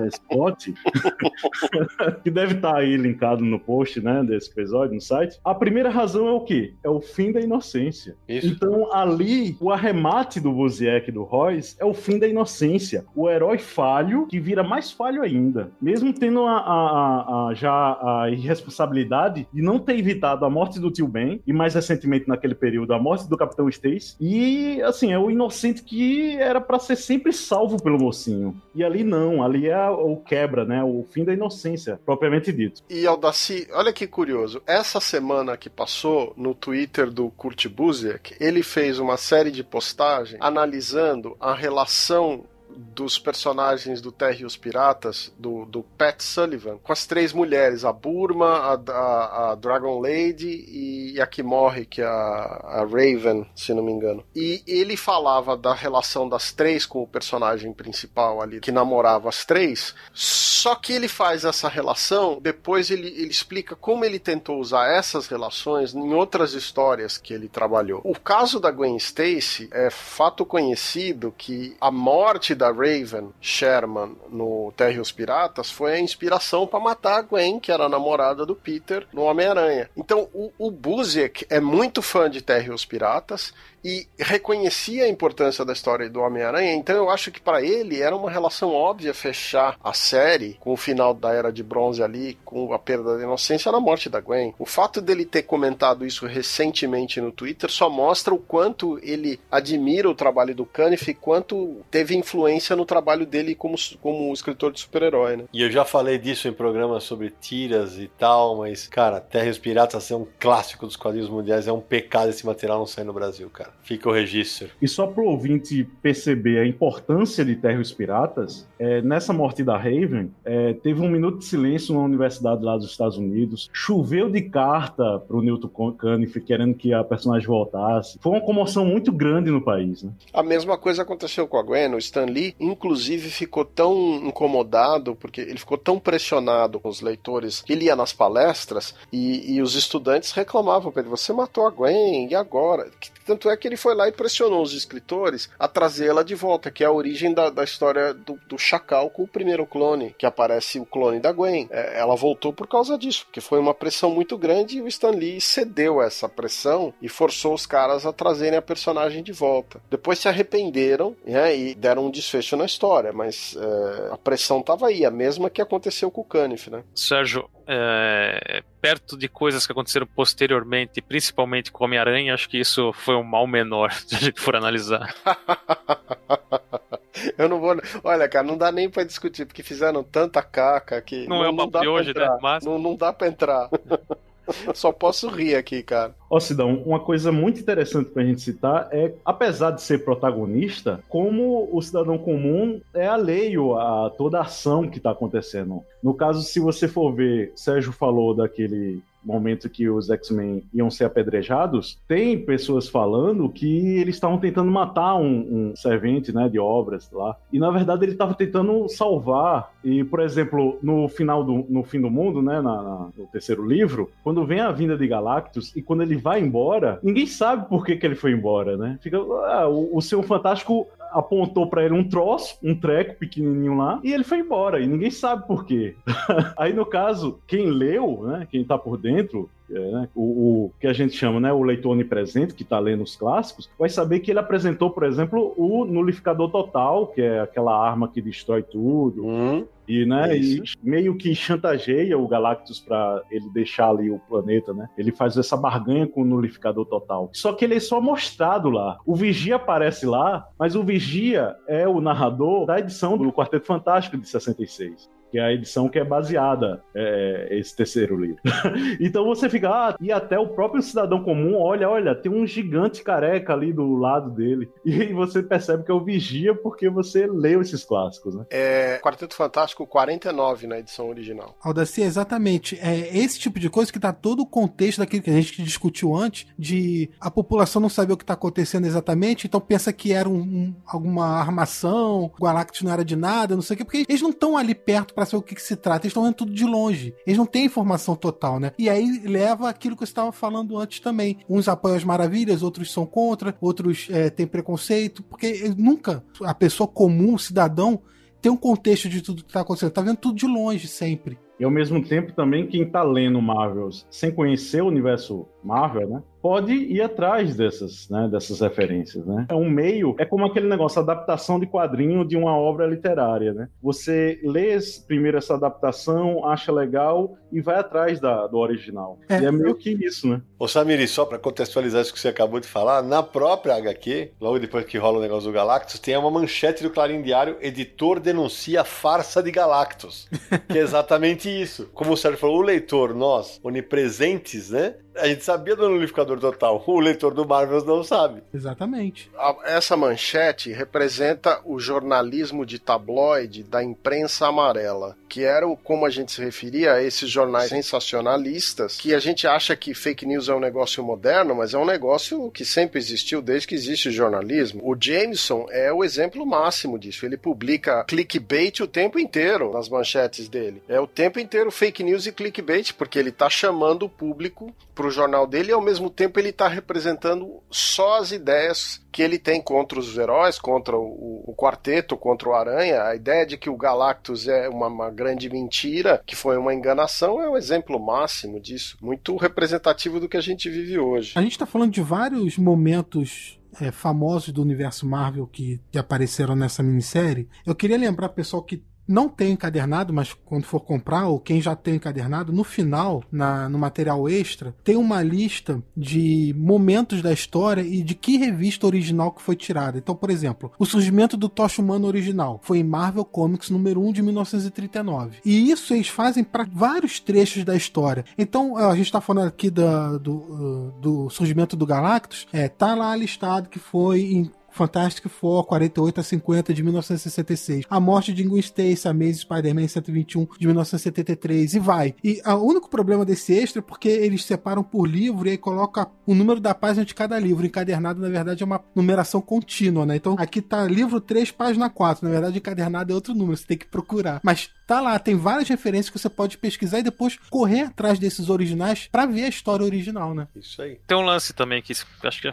Spot, que deve estar aí linkado no post, né, desse episódio, no site. A primeira razão é o quê? É o fim da inocência. Isso. Então, ali, o arremate do Buziek e do Royce é o fim da inocência. O herói falho, que vira mais falho ainda. Mesmo tendo a- a- a- já a irresponsabilidade de não ter evitado a morte do tio Ben, e mais recentemente naquele período, a morte do Capitão Stacy. E, assim, é o inocente que era pra ser sempre salvo pelo mocinho. E ali não, ali é o quebra, né? O fim da inocência, propriamente dito. E Aldaci, olha que curioso, essa semana que passou no Twitter do Kurt Busiek, ele fez uma série de postagens analisando a relação dos personagens do Terra e os Piratas, do, do Pat Sullivan, com as três mulheres, a Burma, a, a, a Dragon Lady e a que morre, que é a, a Raven, se não me engano. E ele falava da relação das três com o personagem principal ali, que namorava as três, só que ele faz essa relação, depois ele, ele explica como ele tentou usar essas relações em outras histórias que ele trabalhou. O caso da Gwen Stacy é fato conhecido que a morte da Raven Sherman no Terra e os Piratas foi a inspiração para matar a Gwen, que era a namorada do Peter, no Homem-Aranha. Então o, o Busiek é muito fã de Terra e os Piratas e reconhecia a importância da história do Homem-Aranha, então eu acho que para ele era uma relação óbvia fechar a série com o final da Era de Bronze ali, com a perda da inocência na morte da Gwen. O fato dele ter comentado isso recentemente no Twitter só mostra o quanto ele admira o trabalho do Caniff e quanto teve influência no trabalho dele como, como escritor de super-herói, né? E eu já falei disso em programas sobre tiras e tal, mas, cara, Terra e os Piratas é um clássico dos quadrinhos mundiais, é um pecado esse material não sair no Brasil, cara. Fica o registro. E só pro ouvinte perceber a importância de Terra e os Piratas, é, nessa morte da Raven, é, teve um minuto de silêncio na universidade lá dos Estados Unidos, choveu de carta pro Newton Caniff querendo que a personagem voltasse. Foi uma comoção muito grande no país, né? A mesma coisa aconteceu com a Gwen. O Stan Lee inclusive, ficou tão incomodado, porque ele ficou tão pressionado com os leitores que ele ia nas palestras e, e os estudantes reclamavam para ele: você matou a Gwen, e agora? Tanto é que ele foi lá e pressionou os escritores a trazê-la de volta, que é a origem da, da história do, do, Chacal com o primeiro clone, que aparece o clone da Gwen. É, ela voltou por causa disso, porque foi uma pressão muito grande e o Stan Lee cedeu a essa pressão e forçou os caras a trazerem a personagem de volta. Depois se arrependeram né, e deram um desfecho na história, mas é, a pressão estava aí, a mesma que aconteceu com o Caniff, né? Sérgio, é, perto de coisas que aconteceram posteriormente, principalmente com Homem-Aranha, acho que isso foi um mal menor, se a gente for analisar. Eu não vou. Olha, cara, não dá nem pra discutir, porque fizeram tanta caca que. Não, não é uma de hoje, né? Mas... Não, não dá pra entrar. Só posso rir aqui, cara. Ó, Sidão, uma coisa muito interessante pra gente citar é, apesar de ser protagonista, como o cidadão comum é alheio a toda a ação que tá acontecendo. No caso, se você for ver, Sérgio falou daquele momento que os X-Men iam ser apedrejados, tem pessoas falando que eles estavam tentando matar um, um, servente, né, de obras lá. E na verdade ele estava tentando salvar. E, por exemplo, no final do no fim do mundo, né, na, na, no terceiro livro, quando vem a vinda de Galactus e quando ele vai embora, ninguém sabe por que, que ele foi embora, né? Fica, ah, o, o Senhor Fantástico apontou para ele um troço, um treco pequenininho lá, e ele foi embora, e ninguém sabe por quê. Aí, no caso, quem leu, né, quem tá por dentro, né, o, o, que a gente chama, né, o leitor onipresente, que está lendo os clássicos, vai saber que ele apresentou, por exemplo, o nulificador total, que é aquela arma que destrói tudo. Hum, e, né, e meio que chantageia o Galactus para ele deixar ali o planeta, né? Ele faz essa barganha com o nulificador total. Só que ele é só mostrado lá. O Vigia aparece lá, mas o Vigia é o narrador da edição do Quarteto Fantástico de 66 que é a edição que é baseada é, esse terceiro livro. então você fica, ah, e até o próprio cidadão comum olha, olha, tem um gigante careca ali do lado dele. E você percebe que é o Vigia porque você leu esses clássicos, né? É Quarteto Fantástico 49 na edição original. Aldacia, exatamente. É esse tipo de coisa que tá todo o contexto daquilo que a gente discutiu antes, de a população não saber o que tá acontecendo exatamente, então pensa que era um, um, alguma armação, o Galactus não era de nada, não sei o quê, porque eles não estão ali perto para saber o que, que, se trata. Eles estão vendo tudo de longe. Eles não têm informação total, né? E aí leva aquilo que você estava falando antes também. Uns apoiam as maravilhas, outros são contra, outros é, têm preconceito, porque nunca a pessoa comum, o cidadão, tem um contexto de tudo que está acontecendo. Tá vendo tudo de longe sempre. E ao mesmo tempo também quem tá lendo Marvels sem conhecer o universo Marvel, né? Pode ir atrás dessas, né, dessas referências, né? É um meio, é como aquele negócio, adaptação de quadrinho de uma obra literária, né? Você lê primeiro essa adaptação, acha legal e vai atrás da, do original. É, e é meio que isso, né? Ô Samiri, só para contextualizar isso que você acabou de falar, na própria HQ, logo depois que rola o negócio do Galactus, tem uma manchete do Clarim Diário, editor denuncia farsa de Galactus. que é exatamente isso. Como o Sérgio falou, o leitor, nós, onipresentes, né? A gente sabia do nulificador total. O leitor do Marvel não sabe. Exatamente. Essa manchete representa o jornalismo de tabloide da imprensa amarela, que era como a gente se referia a esses jornais sensacionalistas, que a gente acha que fake news é um negócio moderno, mas é um negócio que sempre existiu desde que existe o jornalismo. O Jameson é o exemplo máximo disso. Ele publica clickbait o tempo inteiro nas manchetes dele. É o tempo inteiro fake news e clickbait, porque ele está chamando o público pro jornal dele e ao mesmo tempo ele está representando só as ideias que ele tem contra os heróis, contra o, o, quarteto, contra o Aranha. A ideia de que o Galactus é uma, uma grande mentira, que foi uma enganação, é um exemplo máximo disso. Muito representativo do que a gente vive hoje. A gente está falando de vários momentos é, famosos do universo Marvel que, que apareceram nessa minissérie. Eu queria lembrar, pessoal, que não tem encadernado, mas quando for comprar, ou quem já tem encadernado, no final, na, no material extra, tem uma lista de momentos da história e de que revista original que foi tirada. Então, por exemplo, o surgimento do Tocha Humano original foi em Marvel Comics número 1 de 1939. E isso eles fazem para vários trechos da história. Então, a gente está falando aqui da, do, uh, do surgimento do Galactus, é, tá lá listado que foi em Fantastic Four 48 a 50 de 1966, A Morte de Gwen Stacy, Amazing Spider-Man 121 de 1973 e vai. E o único problema desse extra é porque eles separam por livro e aí coloca o número da página de cada livro. Encadernado, na verdade, é uma numeração contínua, né? Então aqui tá livro 3, página 4. Na verdade, encadernado é outro número, você tem que procurar. Mas tá lá, tem várias referências que você pode pesquisar e depois correr atrás desses originais para ver a história original, né? Isso aí. Tem um lance também que acho que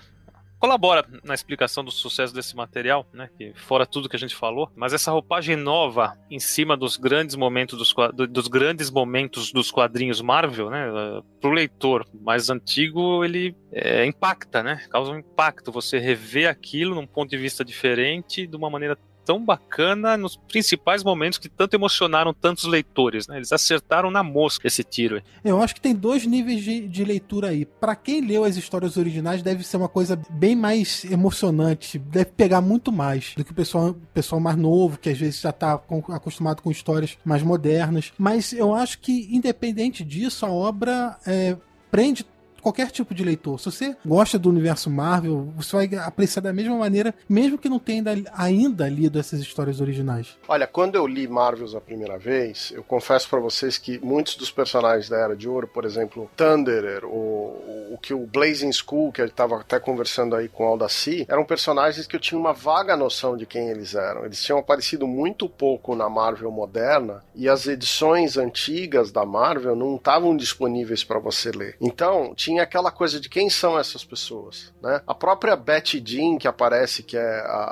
colabora na explicação do sucesso desse material, né? Que fora tudo que a gente falou, mas essa roupagem nova em cima dos grandes momentos dos, dos grandes momentos dos quadrinhos Marvel, né? Pro leitor mais antigo, ele é, impacta, né? Causa um impacto. Você rever aquilo num ponto de vista diferente, de uma maneira tão bacana nos principais momentos que tanto emocionaram tantos leitores, né? Eles acertaram na mosca esse tiro. Eu acho que tem dois níveis de, de leitura aí. Para quem leu as histórias originais, deve ser uma coisa bem mais emocionante, deve pegar muito mais do que o pessoal, pessoal mais novo, que às vezes já tá acostumado com histórias mais modernas. Mas eu acho que, independente disso, a obra é, prende qualquer tipo de leitor. Se você gosta do universo Marvel, você vai apreciar da mesma maneira, mesmo que não tenha ainda lido essas histórias originais. Olha, quando eu li Marvels a primeira vez, eu confesso para vocês que muitos dos personagens da Era de Ouro, por exemplo, Thunderer, o, o que o Blazing School, que ele estava até conversando aí com o Aldaci, eram personagens que eu tinha uma vaga noção de quem eles eram. Eles tinham aparecido muito pouco na Marvel moderna e as edições antigas da Marvel não estavam disponíveis para você ler. Então, tinha tinha aquela coisa de quem são essas pessoas, né? A própria Betty Jean, que aparece, que é a,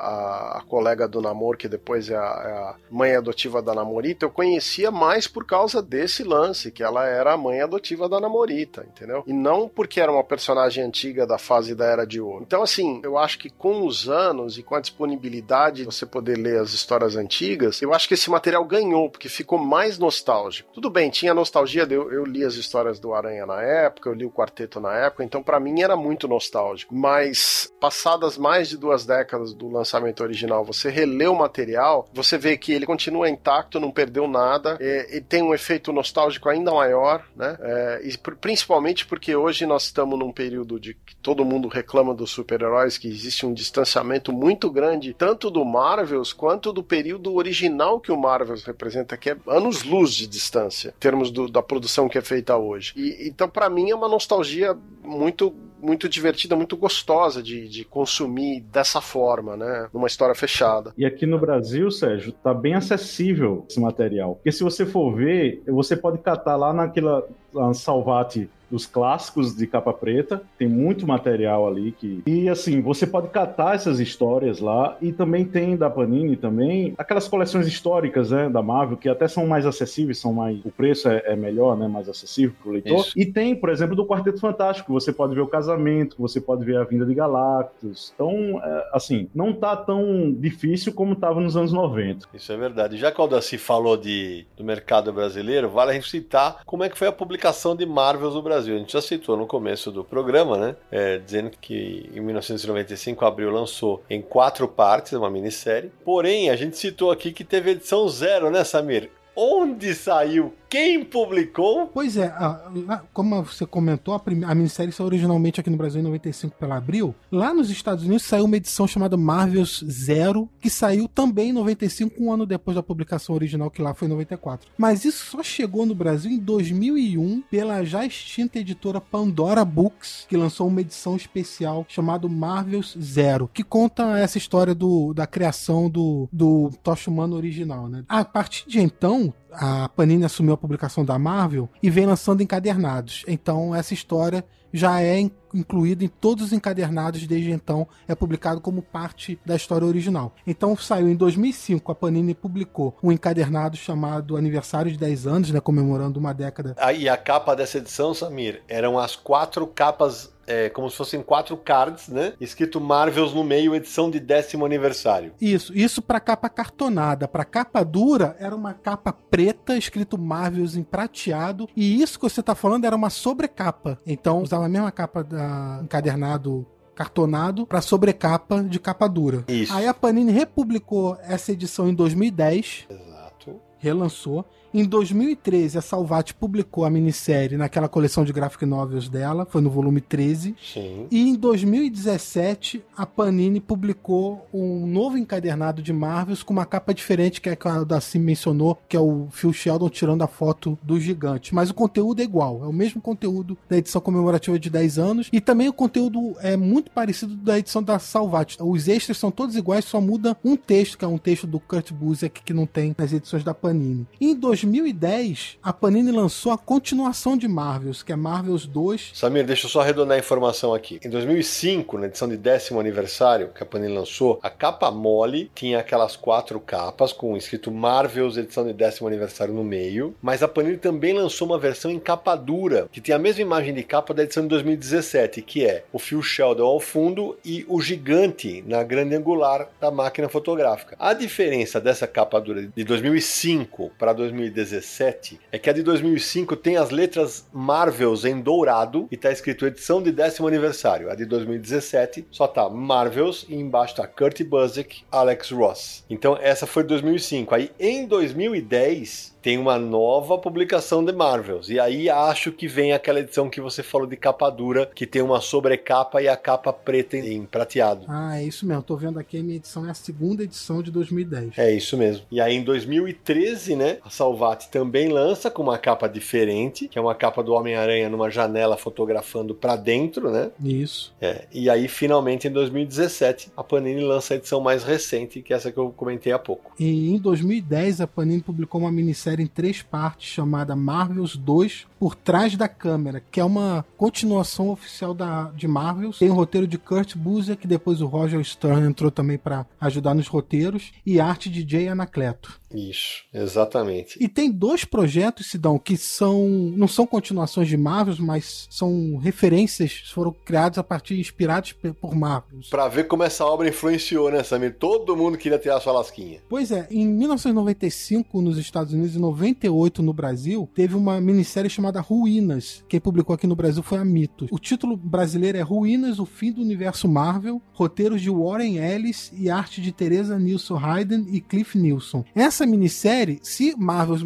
a, a colega do Namor, que depois é a, é a, mãe adotiva da Namorita, eu conhecia mais por causa desse lance, que ela era a mãe adotiva da Namorita, entendeu? E não porque era uma personagem antiga da fase da Era de Ouro. Então, assim, eu acho que com os anos e com a disponibilidade de você poder ler as histórias antigas, eu acho que esse material ganhou, porque ficou mais nostálgico. Tudo bem, tinha nostalgia, eu, eu li as histórias do Aranha na época, eu li o Quarteto na época, então para mim era muito nostálgico. Mas passadas mais de duas décadas do lançamento original, você relê o material, você vê que ele continua intacto, não perdeu nada, e tem um efeito nostálgico ainda maior, né? É, e principalmente porque hoje nós estamos num período de que todo mundo reclama dos super-heróis, que existe um distanciamento muito grande, tanto do Marvels quanto do período original que o Marvels representa, que é anos-luz de distância, em termos do, da produção que é feita hoje. E, então, para mim, é uma nostalgia muito muito divertida, muito gostosa de, de consumir dessa forma, né? Numa história fechada. E aqui no Brasil, Sérgio, tá bem acessível esse material. Porque se você for ver, você pode catar lá naquela Salvati dos clássicos de capa preta, tem muito material ali que e assim você pode catar essas histórias lá e também tem da Panini também aquelas coleções históricas né, da Marvel que até são mais acessíveis, são mais o preço é, é melhor, né, mais acessível para o leitor. Isso. E tem, por exemplo, do Quarteto Fantástico, você pode ver o casamento, você pode ver a vinda de Galactus. Então, é, assim, não tá tão difícil como estava nos anos 90. Isso é verdade. Já que o Aldaci falou de, do mercado brasileiro, vale a gente citar como é que foi a publicação de Marvels no Brasil. Brasil. A gente já citou no começo do programa, né? É, dizendo que em 1995 Abril lançou em quatro partes, uma minissérie. Porém, a gente citou aqui que teve edição zero, né, Samir? Onde saiu quem publicou? Pois é, a, como você comentou, a, a minissérie saiu originalmente aqui no Brasil em 95 pela Abril. Lá nos Estados Unidos saiu uma edição chamada Marvels Zero, que saiu também em 95, um ano depois da publicação original, que lá foi em 94. Mas isso só chegou no Brasil em 2001 pela já extinta editora Pandora Books, que lançou uma edição especial chamada Marvels Zero, que conta essa história do, da criação do, do Tocha Humano original. Né? A partir de então, a Panini assumiu a publicação da Marvel e vem lançando encadernados. Então essa história já é incluída em todos os encadernados desde então, é publicado como parte da história original. Então saiu em 2005, a Panini publicou um encadernado chamado Aniversário de 10 anos, né, comemorando uma década. Aí a capa dessa edição, Samir, eram as quatro capas é, como se fossem quatro cards, né? Escrito Marvels no meio, edição de décimo aniversário. Isso, isso para capa cartonada. Para capa dura, era uma capa preta, escrito Marvels em prateado. E isso que você tá falando era uma sobrecapa. Então, usava a mesma capa da encadernado cartonado para sobrecapa de capa dura. Isso. Aí a Panini republicou essa edição em 2010. Exato. Relançou. Em 2013, a Salvat publicou a minissérie naquela coleção de graphic novels dela, foi no volume 13. Sim. E em 2017, a Panini publicou um novo encadernado de Marvels com uma capa diferente, que é a da Sim mencionou, que é o Phil Sheldon tirando a foto do gigante. Mas o conteúdo é igual, é o mesmo conteúdo da edição comemorativa de 10 anos. E também o conteúdo é muito parecido da edição da Salvat. Os extras são todos iguais, só muda um texto, que é um texto do Kurt Busiek, que não tem nas edições da Panini. Em 2010, a Panini lançou a continuação de Marvels, que é Marvels 2. Samir, deixa eu só arredondar a informação aqui. Em 2005, na edição de décimo aniversário que a Panini lançou, a capa mole tinha aquelas quatro capas com escrito Marvels edição de décimo aniversário no meio, mas a Panini também lançou uma versão em capa dura, que tem a mesma imagem de capa da edição de 2017, que é o Phil Sheldon ao fundo e o gigante na grande angular da máquina fotográfica. A diferença dessa capa dura de 2005 para 2017 é que a de 2005 tem as letras Marvels em dourado e está escrito edição de décimo aniversário. A de 2017 só tá Marvels e embaixo tá Kurt Busiek, Alex Ross. Então essa foi 2005. Aí em 2010 tem uma nova publicação de Marvels. E aí acho que vem aquela edição que você falou de capa dura, que tem uma sobrecapa e a capa preta em prateado. Ah, é isso mesmo. Tô vendo aqui a minha edição, é a segunda edição de 2010. É isso mesmo. E aí em 2013, né, a Salvat também lança com uma capa diferente, que é uma capa do Homem-Aranha numa janela fotografando para dentro, né? Isso. É. E aí finalmente em 2017 a Panini lança a edição mais recente, que é essa que eu comentei há pouco. E em 2010 a Panini publicou uma minissérie em três partes chamada Marvels 2 Por Trás da Câmera, que é uma continuação oficial da, de Marvels. Tem o roteiro de Kurt Busiek, que depois o Roger Stern entrou também para ajudar nos roteiros, e arte de Jay Anacleto. Isso, exatamente. E tem dois projetos, Sidão, que são não são continuações de Marvels, mas são referências, foram criados a partir inspirados por Marvels. Pra ver como essa obra influenciou, né, Samir? Todo mundo queria ter a sua lasquinha. Pois é, em 1995 nos Estados Unidos e 98 no Brasil, teve uma minissérie chamada Ruínas. Quem publicou aqui no Brasil foi a Mitos. O título brasileiro é Ruínas, o fim do universo Marvel, roteiros de Warren Ellis e arte de Teresa Nilsson Hayden e Cliff Nilsson. Essa minissérie, se Marvel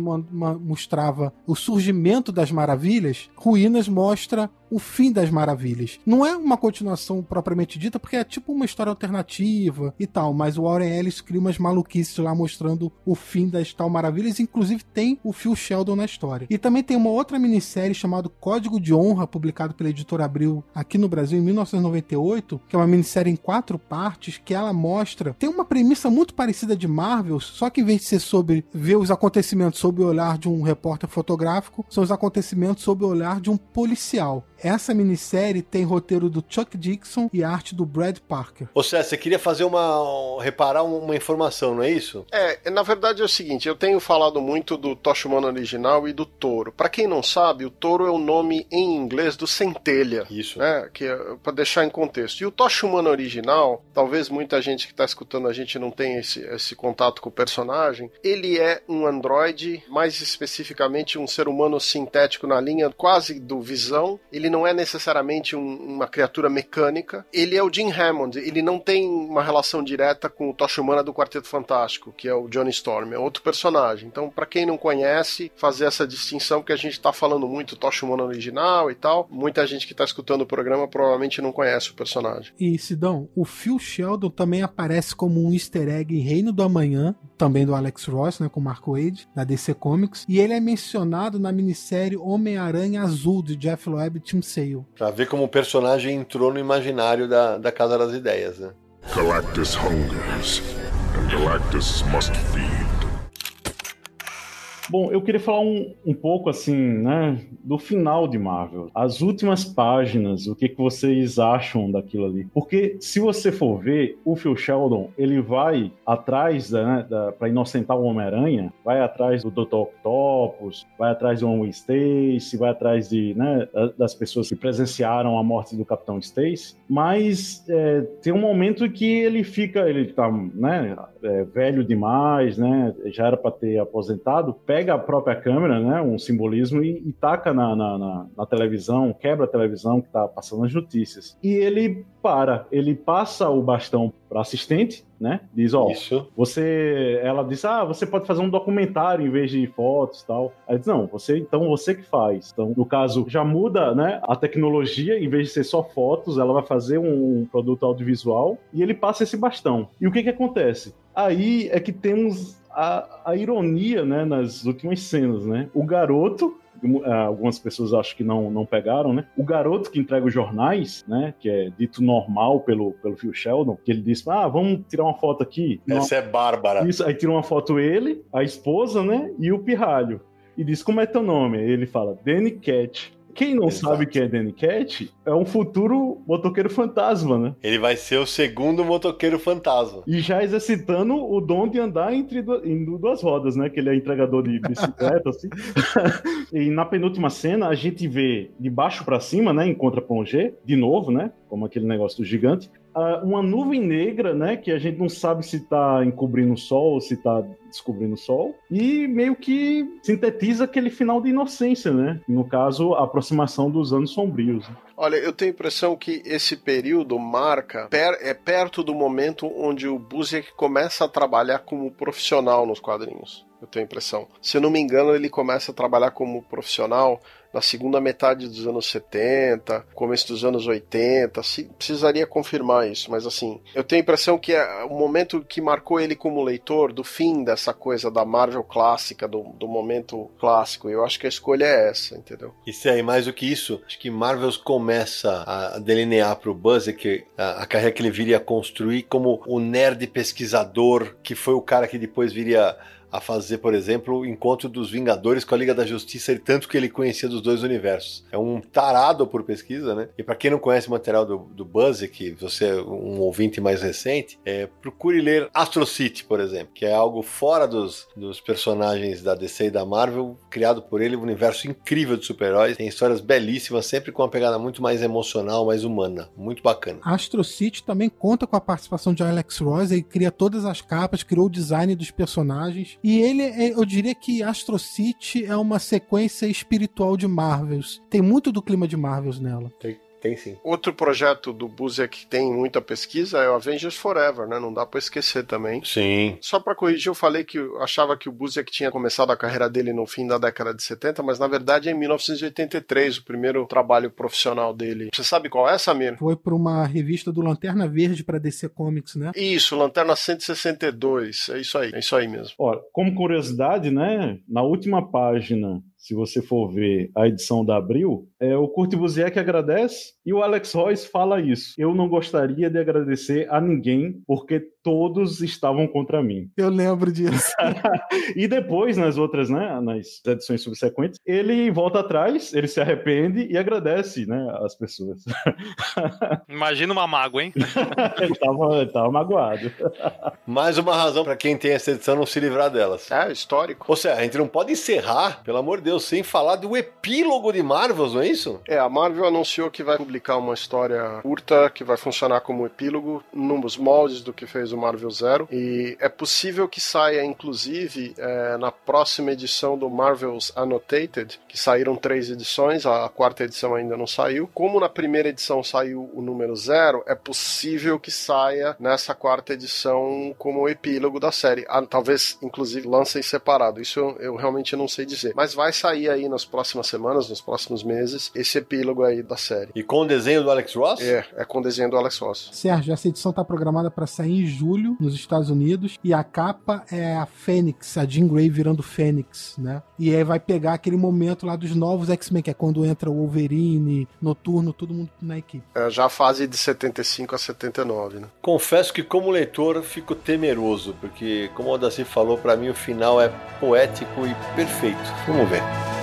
mostrava o surgimento das maravilhas, Ruínas mostra o fim das maravilhas. Não é uma continuação propriamente dita, porque é tipo uma história alternativa e tal, mas o Warren Ellis cria umas maluquices lá mostrando o fim das tal maravilhas, inclusive tem o Phil Sheldon na história. E também tem uma outra minissérie chamada Código de Honra, publicado pela editora Abril aqui no Brasil em 1998, que é uma minissérie em quatro partes, que ela mostra, tem uma premissa muito parecida de Marvel, só que em vez de ser sobre ver os acontecimentos sob o olhar de um repórter fotográfico, são os acontecimentos sob o olhar de um policial. Essa minissérie tem roteiro do Chuck Dixon e arte do Brad Parker. Ou seja, você queria fazer uma. reparar uma informação, não é isso? É, na verdade é o seguinte: eu tenho falado muito do Toshimano original e do Toro. Para quem não sabe, o Toro é o nome em inglês do Centelha. Isso. Né, que é, para deixar em contexto. E o Toshimano original, talvez muita gente que está escutando a gente não tenha esse, esse contato com o personagem, ele é um androide, mais especificamente um ser humano sintético na linha quase do Visão. Ele não é necessariamente um, uma criatura mecânica. Ele é o Jim Hammond. Ele não tem uma relação direta com o Tocha Humana do Quarteto Fantástico, que é o Johnny Storm. É outro personagem. Então, para quem não conhece, fazer essa distinção, porque a gente tá falando muito Tocha Humana original e tal. Muita gente que tá escutando o programa provavelmente não conhece o personagem. E, Sidão, o Phil Sheldon também aparece como um easter egg em Reino do Amanhã, também do Alex Ross, né, com Mark Wade, da DC Comics. E ele é mencionado na minissérie Homem-Aranha Azul, de Jeff Loeb e Tim Sale. Pra ver como o personagem entrou no imaginário da, da Casa das Ideias, né? Galactus hungers, and Galactus must feed. Bom, eu queria falar um, um pouco assim, né, do final de Marvel. As últimas páginas, o que, que vocês acham daquilo ali? Porque se você for ver, o Phil Sheldon, ele vai atrás, né, da, para inocentar o Homem-Aranha, vai atrás do Dr. Octopus, vai atrás do One Stacy, vai atrás de, né, das pessoas que presenciaram a morte do Capitão Stacy, mas é, tem um momento que ele fica, ele tá, né, é, velho demais, né, já era para ter aposentado, pega a própria câmera, né, um simbolismo, e, e taca na, na, na, na televisão, quebra a televisão que tá passando as notícias. E ele para, ele passa o bastão para assistente, né? Diz, ó, Isso. você, ela diz, ah, você pode fazer um documentário em vez de fotos, e tal. Aí diz, não, você, então você que faz. Então, no caso, já muda, né? A tecnologia, em vez de ser só fotos, ela vai fazer um produto audiovisual e ele passa esse bastão. E o que que acontece? Aí é que temos a, a ironia, né, nas últimas cenas, né? O garoto algumas pessoas acho que não, não pegaram, né? O garoto que entrega os jornais, né? Que é dito normal pelo, pelo Phil Sheldon, que ele disse: Ah, vamos tirar uma foto aqui. Essa é Bárbara. Isso, aí tira uma foto ele, a esposa, né? E o pirralho. E diz: Como é teu nome? Ele fala: Danny Cat. Quem não Exato. sabe quem é Danny Cat é um futuro motoqueiro fantasma, né? Ele vai ser o segundo motoqueiro fantasma. E já exercitando o dom de andar entre du- em du- duas rodas, né? Que ele é entregador de bicicleta, assim. e na penúltima cena, a gente vê de baixo pra cima, né? Em contra-plongé, de novo, né? Como aquele negócio do gigante. Ah, uma nuvem negra, né? Que a gente não sabe se tá encobrindo o sol ou se tá descobrindo o sol. E meio que sintetiza aquele final de inocência, né? No caso, a aproximação dos anos sombrios. né? Olha, eu tenho a impressão que esse período marca per- é perto do momento onde o Busiek começa a trabalhar como profissional nos quadrinhos. Eu tenho a impressão. Se eu não me engano, ele começa a trabalhar como profissional na segunda metade dos anos 70, começo dos anos 80. Se, precisaria confirmar isso, mas assim, eu tenho a impressão que é o momento que marcou ele como leitor do fim dessa coisa da Marvel clássica, do, do momento clássico. Eu acho que a escolha é essa, entendeu? Isso aí, mais do que isso, acho que Marvels começa a delinear pro Buzzek a, a carreira que ele viria a construir como o nerd pesquisador, que foi o cara que depois viria a fazer, por exemplo, o encontro dos Vingadores com a Liga da Justiça, tanto que ele conhecia dos dois universos. É um tarado por pesquisa, né? E para quem não conhece o material do, do Buzzek, você é um ouvinte mais recente, é, procure ler Astro City, por exemplo, que é algo fora dos, dos personagens da DC e da Marvel, criado por ele, um universo incrível de super-heróis, tem histórias belíssimas, sempre com uma pegada muito mais emocional, mais humana, muito bacana. Astro City também conta com a participação de Alex Ross, ele cria todas as capas, criou o design dos personagens. E ele, é- eu diria que Astro City é uma sequência espiritual de Marvels. Tem muito do clima de Marvels nela. Tem, tem sim. Outro projeto do Busiek que tem muita pesquisa é o Avengers Forever, né? Não dá pra esquecer também. Sim. Só pra corrigir, eu falei que eu achava que o Busiek tinha começado a carreira dele no fim da década de 70, mas na verdade é em 1983, o primeiro trabalho profissional dele. Você sabe qual é, Samir? Foi para uma revista do Lanterna Verde para DC Comics, né? Isso, Lanterna 162. É isso aí, é isso aí mesmo. Ó, como curiosidade, né? Na última página, se você for ver a edição da Abril, é o Kurt Busiek agradece e o Alex Royce fala isso. Eu não gostaria de agradecer a ninguém porque todos estavam contra mim. Eu lembro disso. E depois, nas outras, né, nas edições subsequentes, ele volta atrás, ele se arrepende e agradece, né, as pessoas. Imagina uma mágoa, hein? ele, tava, ele tava magoado. Mais uma razão para quem tem essa edição não se livrar delas. É, histórico. Ou seja, a gente não pode encerrar, pelo amor de Deus, sem falar do epílogo de Marvels, não é isso? É, a Marvel anunciou que vai publicar uma história curta que vai funcionar como epílogo nos moldes do que fez o Marvel Zero. E é possível que saia, inclusive, é, na próxima edição do Marvel's Annotated, que saíram três edições, a quarta edição ainda não saiu. Como na primeira edição saiu o número zero, é possível que saia nessa quarta edição como epílogo da série. Ah, talvez, inclusive, lancem separado. Isso eu realmente não sei dizer. Mas vai sair aí nas próximas semanas, nos próximos meses, esse epílogo aí da série. E com o desenho do Alex Ross? É, é com o desenho do Alex Ross. Sérgio, essa edição tá programada para sair em julho nos Estados Unidos e a capa é a Fênix, a Jean Grey virando Fênix, né? E aí vai pegar aquele momento lá dos novos X-Men, que é quando entra o Wolverine, Noturno, todo mundo na equipe. É já a fase de 75 a 79, né? Confesso que como leitor fico temeroso, porque como o Odaci falou, para mim o final é poético e perfeito. Vamos ver.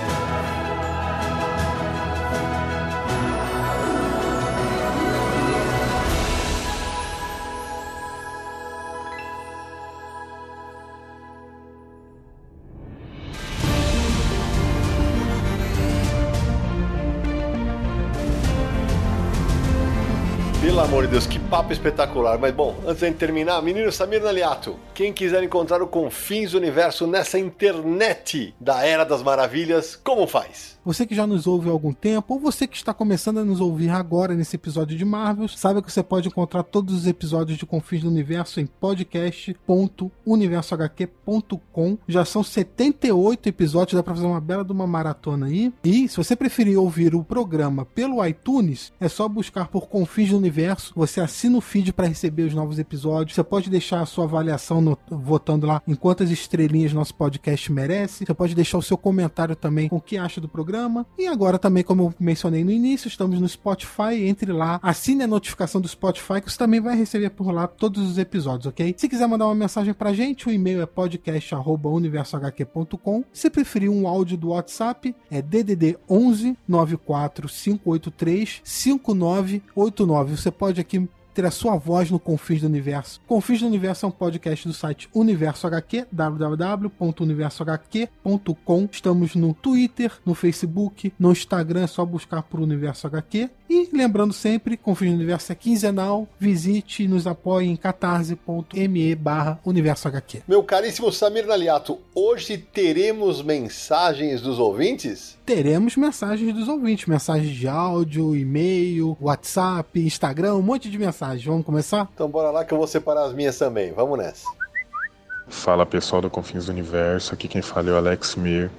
Papo espetacular. Mas bom, antes de terminar, menino Samir Naliato, quem quiser encontrar o Confins Universo nessa internet da Era das Maravilhas, como faz? Você que já nos ouve há algum tempo, ou você que está começando a nos ouvir agora nesse episódio de Marvel, saiba que você pode encontrar todos os episódios de Confins do Universo em podcast.universohq.com. Já são 78 episódios, dá pra fazer uma bela de uma maratona aí. E se você preferir ouvir o programa pelo iTunes, é só buscar por Confins do Universo. Você assina o feed para receber os novos episódios. Você pode deixar a sua avaliação no, votando lá em quantas estrelinhas nosso podcast merece. Você pode deixar o seu comentário também com o que acha do programa programa. E agora também, como eu mencionei no início, estamos no Spotify. Entre lá, assine a notificação do Spotify que você também vai receber por lá todos os episódios, ok? Se quiser mandar uma mensagem pra gente, o e-mail é podcast@universohq.com. Se preferir um áudio do WhatsApp, é DDD 11 94 583 5989. Você pode aqui ter a sua voz no Confins do Universo. Confins do Universo é um podcast do site Universo HQ, www.universohq.com. Estamos no Twitter, no Facebook, no Instagram, é só buscar por Universo HQ. E lembrando sempre, Confins do Universo é quinzenal. Visite e nos apoie em catarse.me barra Universo HQ. Meu caríssimo Samir Naliato, hoje teremos mensagens dos ouvintes? Teremos mensagens dos ouvintes, mensagens de áudio, e-mail, WhatsApp, Instagram, um monte de mensagens. Vamos começar? Então bora lá que eu vou separar as minhas também. Vamos nessa. Fala pessoal do Confins do Universo, aqui quem fala é o Alex Mir.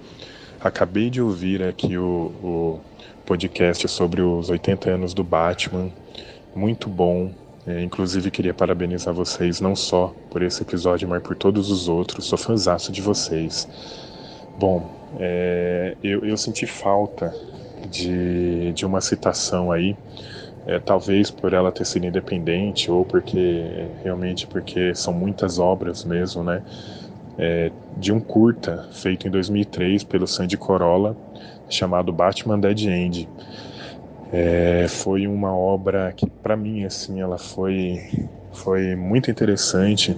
Acabei de ouvir aqui o, o podcast sobre os 80 anos do Batman. Muito bom. É, inclusive queria parabenizar vocês não só por esse episódio, mas por todos os outros. Sou fãzaço de vocês. Bom, é, eu, eu senti falta de, de uma citação aí é, talvez por ela ter sido independente ou porque realmente porque são muitas obras mesmo, né? É, de um curta feito em 2003 pelo Sandy Corolla chamado Batman Dead End. É, foi uma obra que para mim assim ela foi foi muito interessante,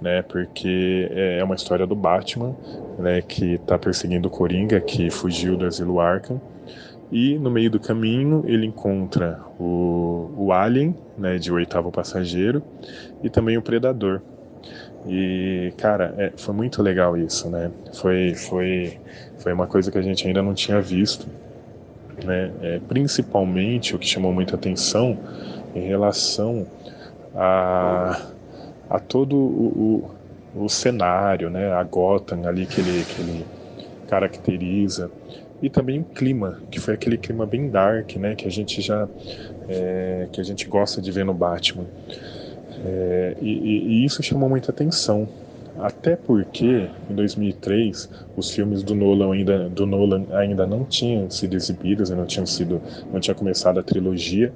né? Porque é uma história do Batman, né? Que está perseguindo o Coringa que fugiu do asilo Arkham e no meio do caminho ele encontra o, o Alien, né, de oitavo passageiro, e também o Predador. E, cara, é, foi muito legal isso, né? Foi, foi, foi uma coisa que a gente ainda não tinha visto. Né? É, principalmente o que chamou muita atenção em relação a, a todo o, o, o cenário, né? a Gotham ali que ele, que ele caracteriza e também o clima, que foi aquele clima bem dark, né, que a gente já é, que a gente gosta de ver no Batman. É, e, e, isso chamou muita atenção, até porque em 2003 os filmes do Nolan ainda do Nolan ainda não tinham sido exibidos, não tinham sido, não tinha começado a trilogia.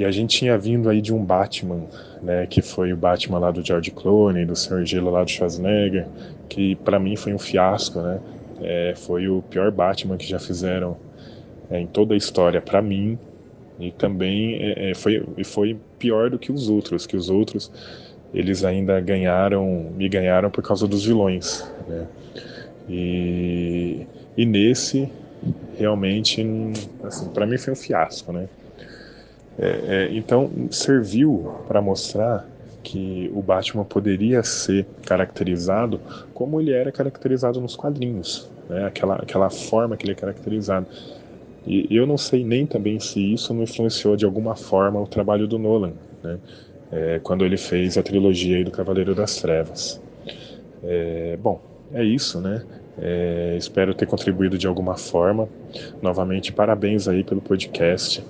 E a gente tinha vindo aí de um Batman, né, que foi o Batman lá do George Clooney, do Sr. Gelo lá do Schwarzenegger, que para mim foi um fiasco, né? É, foi o pior Batman que já fizeram é, em toda a história para mim e também é, é, foi, foi pior do que os outros, que os outros eles ainda ganharam, me ganharam por causa dos vilões, né? E, e nesse realmente, assim, para mim foi um fiasco, né? É, é, então serviu para mostrar que o Batman poderia ser caracterizado como ele era caracterizado nos quadrinhos, né? aquela, aquela forma que ele é caracterizado. E eu não sei nem também se isso não influenciou de alguma forma o trabalho do Nolan, né? É, quando ele fez a trilogia do Cavaleiro das Trevas. É, bom, é isso, né? É, espero ter contribuído de alguma forma. Novamente, parabéns aí pelo podcast.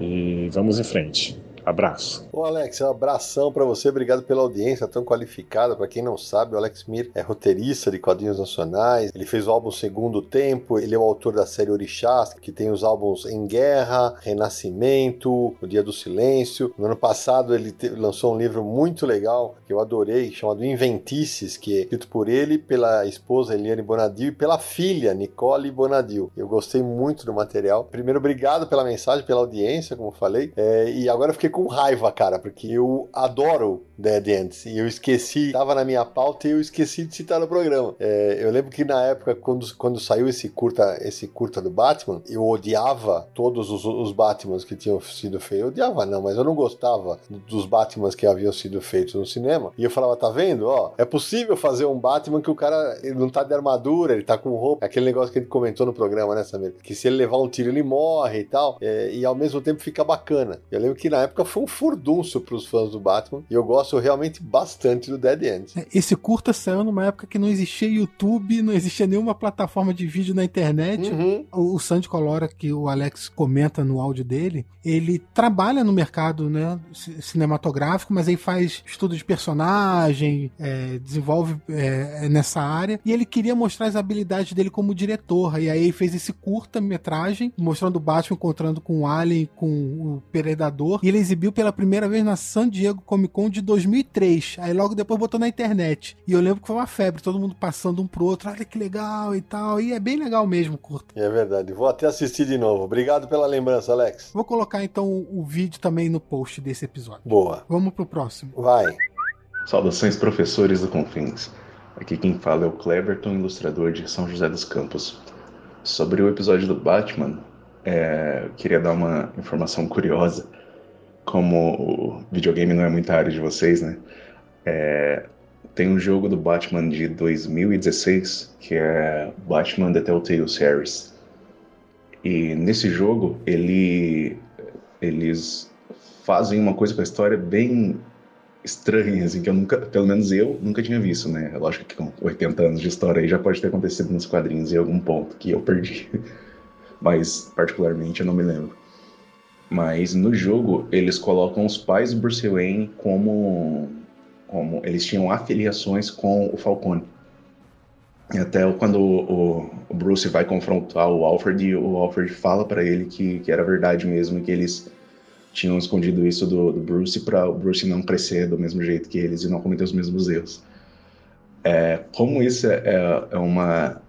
E vamos em frente. Abraço. Ô Alex, um abração para você, obrigado pela audiência tão qualificada. Para quem não sabe, o Alex Mir é roteirista de quadrinhos nacionais. Ele fez o álbum Segundo Tempo, ele é o autor da série Orixás, que tem os álbuns Em Guerra, Renascimento, O Dia do Silêncio. No ano passado ele lançou um livro muito legal que eu adorei, chamado Inventices, que é escrito por ele, pela esposa Eliane Bonadil e pela filha Nicole Bonadil. Eu gostei muito do material. Primeiro, obrigado pela mensagem, pela audiência, como falei. É, e agora eu fiquei com com raiva, cara, porque eu adoro Dead Ends e eu esqueci, tava na minha pauta e eu esqueci de citar no programa. É, eu lembro que na época, quando, quando saiu esse curta, esse curta do Batman, eu odiava todos os, os Batmans que tinham sido feitos. Eu odiava, não, mas eu não gostava dos Batmans que haviam sido feitos no cinema. E eu falava, tá vendo? Ó, é possível fazer um Batman que o cara não tá de armadura, ele tá com roupa. Aquele negócio que a gente comentou no programa, né, Samir? Que se ele levar um tiro, ele morre e tal. É, e ao mesmo tempo fica bacana. Eu lembro que na época foi um furdunço pros fãs do Batman. E eu gosto realmente bastante do Dead End. É, Esse curta saiu numa época que não existia YouTube, não existia nenhuma plataforma de vídeo na internet. Uhum. O, o Sandy Colora, que o Alex comenta no áudio dele, ele trabalha no mercado né, ci- cinematográfico, mas aí faz estudo de personagem, é, desenvolve é, nessa área. E ele queria mostrar as habilidades dele como diretor. E aí ele fez esse curta-metragem, mostrando o Batman encontrando com o Alien, com o Predador. E ele exibiu pela primeira vez na San Diego Comic Con de 2003. Aí logo depois botou na internet. E eu lembro que foi uma febre, todo mundo passando um pro outro. Olha que legal e tal. E é bem legal mesmo o curta. É verdade. Vou até assistir de novo. Obrigado pela lembrança, Alex. Vou colocar então o vídeo também no post desse episódio. Boa. Vamos pro próximo. Vai. Saudações, professores do Confins. Aqui quem fala é o Cleberton, ilustrador de São José dos Campos. Sobre o episódio do Batman, é, eu queria dar uma informação curiosa. Como o videogame não é muita área de vocês, né? É, tem um jogo do Batman de 2016 que é Batman The Telltale Series. E nesse jogo ele, eles fazem uma coisa com a história bem estranha, assim, que eu nunca, pelo menos eu, nunca tinha visto, né? Lógico que com 80 anos de história aí já pode ter acontecido nos quadrinhos em algum ponto que eu perdi. Mas, particularmente, eu não me lembro. Mas no jogo, eles colocam os pais do Bruce Wayne como. como eles tinham afiliações com o Falcone. E até quando o, o Bruce vai confrontar o Alfred, o Alfred fala para ele que, que era verdade mesmo, que eles tinham escondido isso do, do Bruce para o Bruce não crescer do mesmo jeito que eles e não cometer os mesmos erros. É, como isso é, é, é uma,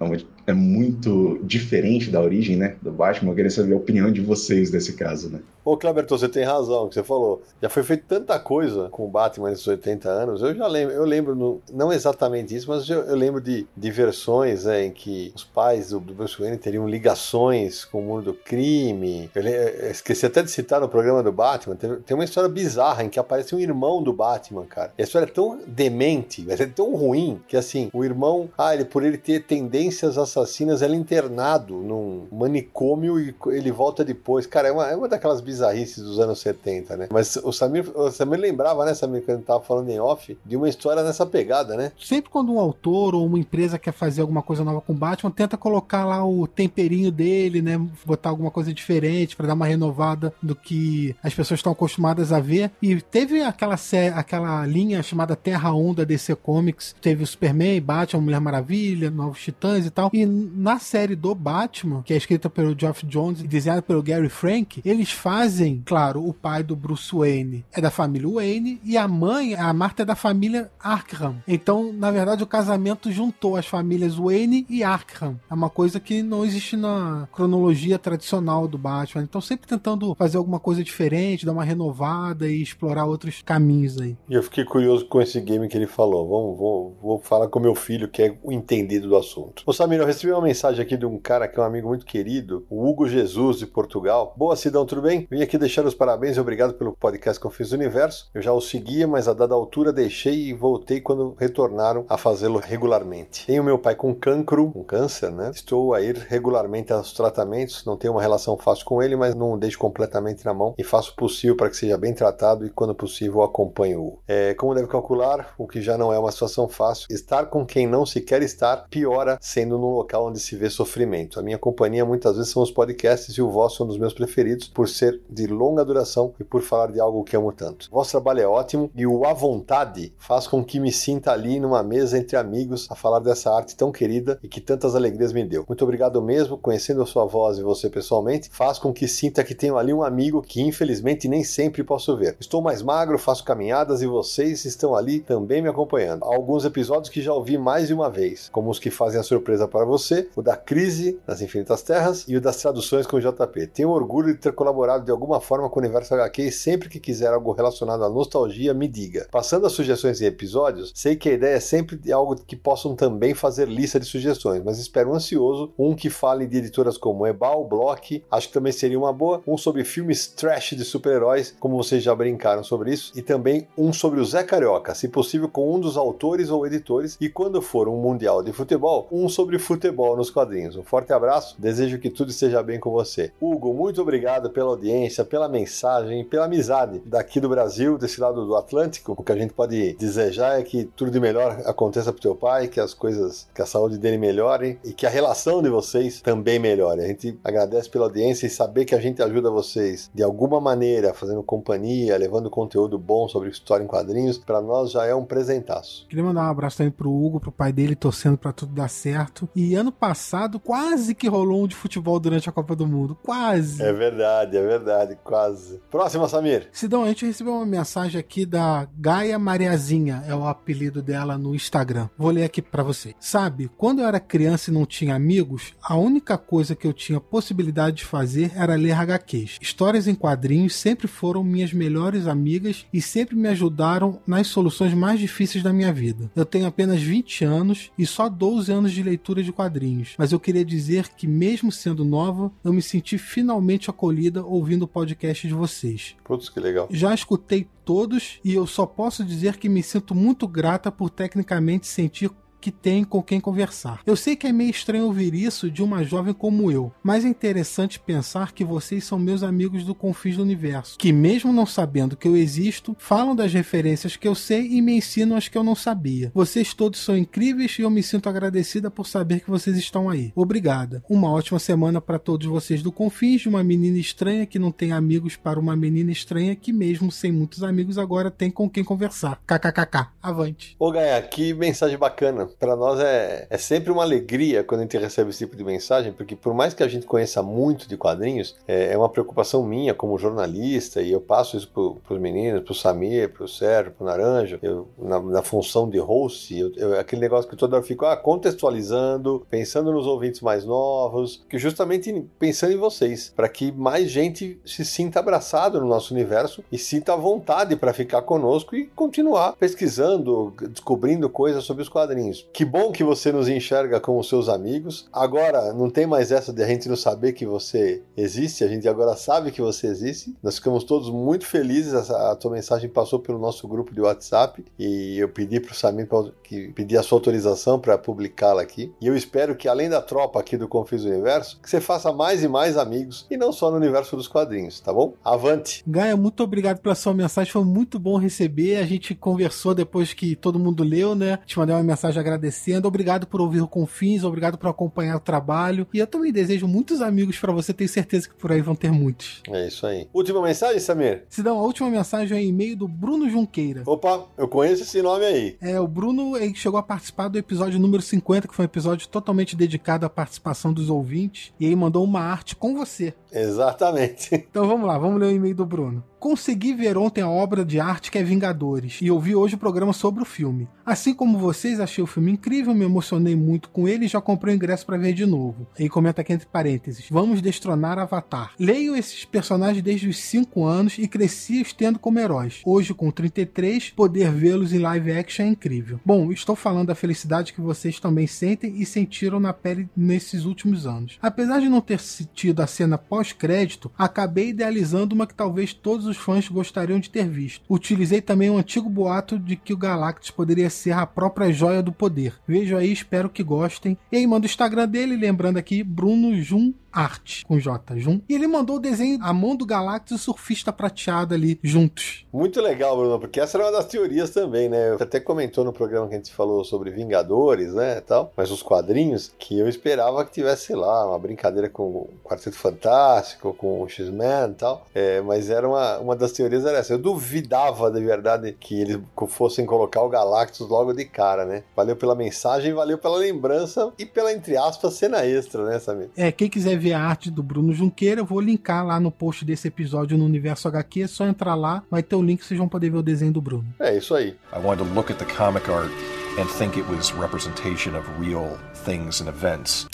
é uma- é muito diferente da origem né, do Batman, eu queria saber a opinião de vocês desse caso. Né? Ô, Cleberton, você tem razão, que você falou. Já foi feito tanta coisa com o Batman nesses 80 anos. Eu já lembro, eu lembro, no- não exatamente isso, mas eu, eu lembro de, de versões né, em que os pais do, do Bruce Wayne teriam ligações com o mundo do crime. Eu, eu esqueci até de citar no programa do Batman. Tem, tem uma história bizarra em que aparece um irmão do Batman, cara. E a história é tão demente, é tão ruim, que assim, o irmão, ah, ele, por ele ter tendências assassinas, ele é internado num manicômio e ele volta depois. Cara, é uma, é uma daquelas bizarrices dos anos 70, né? Mas o Samir, o Samir lembrava, né, Samir, quando tava falando em off, de uma história nessa pegada, né? Sempre quando um autor ou uma empresa quer fazer alguma coisa nova com Batman, tenta colocar lá o temperinho dele, né? Botar alguma coisa diferente pra dar uma renovada do que as pessoas estão acostumadas a ver. E teve aquela, aquela linha chamada Terra 1 da DC Comics. Teve o Superman, Batman, Mulher Maravilha, Novos Titãs e tal. E na série do Batman, que é escrita pelo Geoff Jones e desenhada pelo Gary Frank, eles fazem, claro, o pai do Bruce Wayne é da família Wayne e a mãe, a Marta, é da família Arkham. Então, na verdade, o casamento juntou as famílias Wayne e Arkham. É uma coisa que não existe na cronologia tradicional do Batman. Então, sempre tentando fazer alguma coisa diferente, dar uma renovada e explorar outros caminhos aí. E eu fiquei curioso com esse game que ele falou. Vamos, vou, vou falar com meu filho, que é o entendido do assunto. Ô Samir, eu recebi uma mensagem aqui de um cara que é um amigo muito querido, o Hugo Jesus, de Portugal. Boa, Sidão, tudo bem? Vim aqui deixar os parabéns e obrigado pelo podcast Confins do Universo. Eu já o seguia, mas a dada altura deixei e voltei quando retornaram a fazê-lo regularmente. Tenho meu pai com cancro, com câncer, né? Estou a ir regularmente aos tratamentos, não tenho uma relação fácil com ele, mas não o deixo completamente na mão e faço o possível para que seja bem tratado e, quando possível, acompanho-o. É, como deve calcular, o que já não é uma situação fácil, estar com quem não se quer estar piora sendo num local onde se vê sofrimento. A minha companhia muitas vezes são os podcasts e o vosso é um dos meus preferidos por ser de longa duração e por falar de algo que amo tanto. O vosso trabalho é ótimo e o à vontade faz com que me sinta ali numa mesa entre amigos a falar dessa arte tão querida e que tantas alegrias me deu. Muito obrigado mesmo, conhecendo a sua voz e você pessoalmente, faz com que sinta que tenho ali um amigo que infelizmente nem sempre posso ver. Estou mais magro, faço caminhadas e vocês estão ali também me acompanhando. Há alguns episódios que já ouvi mais de uma vez, como os que fazem a surpresa para você, o da Crise nas Infinitas Terras e o das traduções com o JP. Tenho orgulho de ter colaborado de alguma forma com o Universo HQ e sempre que quiser algo relacionado à nostalgia, me diga. Passando as sugestões em episódios, sei que a ideia é sempre de algo que possam também fazer lista de sugestões, mas espero ansioso um que fale de editoras como Ebal, Block, acho que também seria uma boa, um sobre filmes trash de super-heróis, como vocês já brincaram sobre isso, e também um sobre o Zé Carioca, se possível com um dos autores ou editores, e quando for um Mundial de Futebol, um sobre futebol nos quadrinhos. Um forte abraço, desejo que tudo esteja bem com você. Hugo, muito obrigado pela audiência, pela mensagem, pela amizade daqui do Brasil, desse lado do Atlântico. O que a gente pode desejar é que tudo de melhor aconteça pro teu pai, que as coisas, que a saúde dele melhore e que a relação de vocês também melhore. A gente agradece pela audiência e saber que a gente ajuda vocês de alguma maneira, fazendo companhia, levando conteúdo bom sobre história em quadrinhos, para nós já é um presentaço. Queria mandar um abraço também pro Hugo, pro pai dele, torcendo para tudo dar certo. E ano passado quase que rolou um de futebol durante a Copa do Mundo. Quase. É verdade, é verdade, quase. Próxima, Samir. Sidão, a gente recebeu uma mensagem aqui da Gaia Mariazinha, é o apelido dela no Instagram. Vou ler aqui para você. Sabe, quando eu era criança e não tinha amigos, a única coisa que eu tinha possibilidade de fazer era ler HQs. Histórias em quadrinhos sempre foram minhas melhores amigas e sempre me ajudaram nas soluções mais difíceis da minha vida. Eu tenho apenas 20 anos e só 12 anos de leitura de quadrinhos, mas eu queria dizer que, mesmo sendo nova, eu me senti finalmente acolhida ouvindo o podcast de vocês. Putz, que legal. Já escutei todos e eu só posso dizer que me sinto muito grata por tecnicamente sentir que tem com quem conversar. Eu sei que é meio estranho ouvir isso de uma jovem como eu, mas é interessante pensar que vocês são meus amigos do Confins do Universo, que mesmo não sabendo que eu existo, falam das referências que eu sei e me ensinam as que eu não sabia. Vocês todos são incríveis e eu me sinto agradecida por saber que vocês estão aí. Obrigada. Uma ótima semana para todos vocês do Confins, de uma menina estranha que não tem amigos para uma menina estranha que mesmo sem muitos amigos agora tem com quem conversar. KKKK. Avante. Ô Gaia, que mensagem bacana para nós é, é sempre uma alegria quando a gente recebe esse tipo de mensagem, porque por mais que a gente conheça muito de quadrinhos, é, é uma preocupação minha como jornalista, e eu passo isso para os meninos, para o Samir, para o Sérgio, para o Naranjo, eu, na, na, função de host, eu, eu, aquele negócio que toda hora fico ah, contextualizando, pensando nos ouvintes mais novos, que justamente pensando em vocês, para que mais gente se sinta abraçado no nosso universo e sinta vontade para ficar conosco e continuar pesquisando, descobrindo coisas sobre os quadrinhos. Que bom que você nos enxerga como seus amigos. Agora não tem mais essa de a gente não saber que você existe, a gente agora sabe que você existe. Nós ficamos todos muito felizes. A, tua mensagem passou pelo nosso grupo de WhatsApp e eu pedi para o Samir que pedir a sua autorização para publicá-la aqui. E eu espero que além da tropa aqui do Confis Universo, que você faça mais e mais amigos e não só no universo dos quadrinhos, tá bom? Avante. Gaia, muito obrigado pela sua mensagem, foi muito bom receber. A gente conversou depois que todo mundo leu, né? Te mandei uma mensagem agradecendo. Obrigado por ouvir o Confins, obrigado por acompanhar o trabalho. E eu também desejo muitos amigos para você, tenho certeza que por aí vão ter muitos. É isso aí. Última mensagem, Samir? Se dá a última mensagem é um e-mail do Bruno Junqueira. Opa, eu conheço esse nome aí. É, o Bruno ele chegou a participar do episódio número 50, que foi um episódio totalmente dedicado à participação dos ouvintes. E aí mandou uma arte com você. Exatamente. Então vamos lá, vamos ler o e-mail do Bruno. Consegui ver ontem a obra de arte que é Vingadores e ouvi hoje o programa sobre o filme. Assim como vocês, achei o filme incrível, me emocionei muito com ele e já comprei o ingresso para ver de novo. E comenta aqui entre parênteses: Vamos destronar Avatar. Leio esses personagens desde os 5 anos e cresci os tendo como heróis. Hoje, com 33, poder vê-los em live action é incrível. Bom, estou falando da felicidade que vocês também sentem e sentiram na pele nesses últimos anos. Apesar de não ter tido a cena pós-crédito, acabei idealizando uma que talvez todos os fãs gostariam de ter visto. Utilizei também um antigo boato de que o Galactus poderia ser a própria joia do poder. Vejo aí, espero que gostem. E aí manda o Instagram dele, lembrando aqui, Bruno Jun Arte, com J, Jun. E ele mandou o desenho A Mão do Galactus e o Surfista Prateado ali, juntos. Muito legal, Bruno, porque essa era uma das teorias também, né? Você até comentou no programa que a gente falou sobre Vingadores, né, tal, mas os quadrinhos, que eu esperava que tivesse, lá, uma brincadeira com o Quarteto Fantástico, com o X-Men e tal, é, mas era uma, uma, uma das teorias era essa. Eu duvidava de verdade que eles fossem colocar o Galactus logo de cara, né? Valeu pela mensagem, valeu pela lembrança e pela, entre aspas, cena extra, né, Samir? É, quem quiser ver a arte do Bruno Junqueira, eu vou linkar lá no post desse episódio no Universo HQ. É só entrar lá, vai ter o link, vocês vão poder ver o desenho do Bruno. É isso aí. I wanted to look at the comic art and think it was representation of real things and events.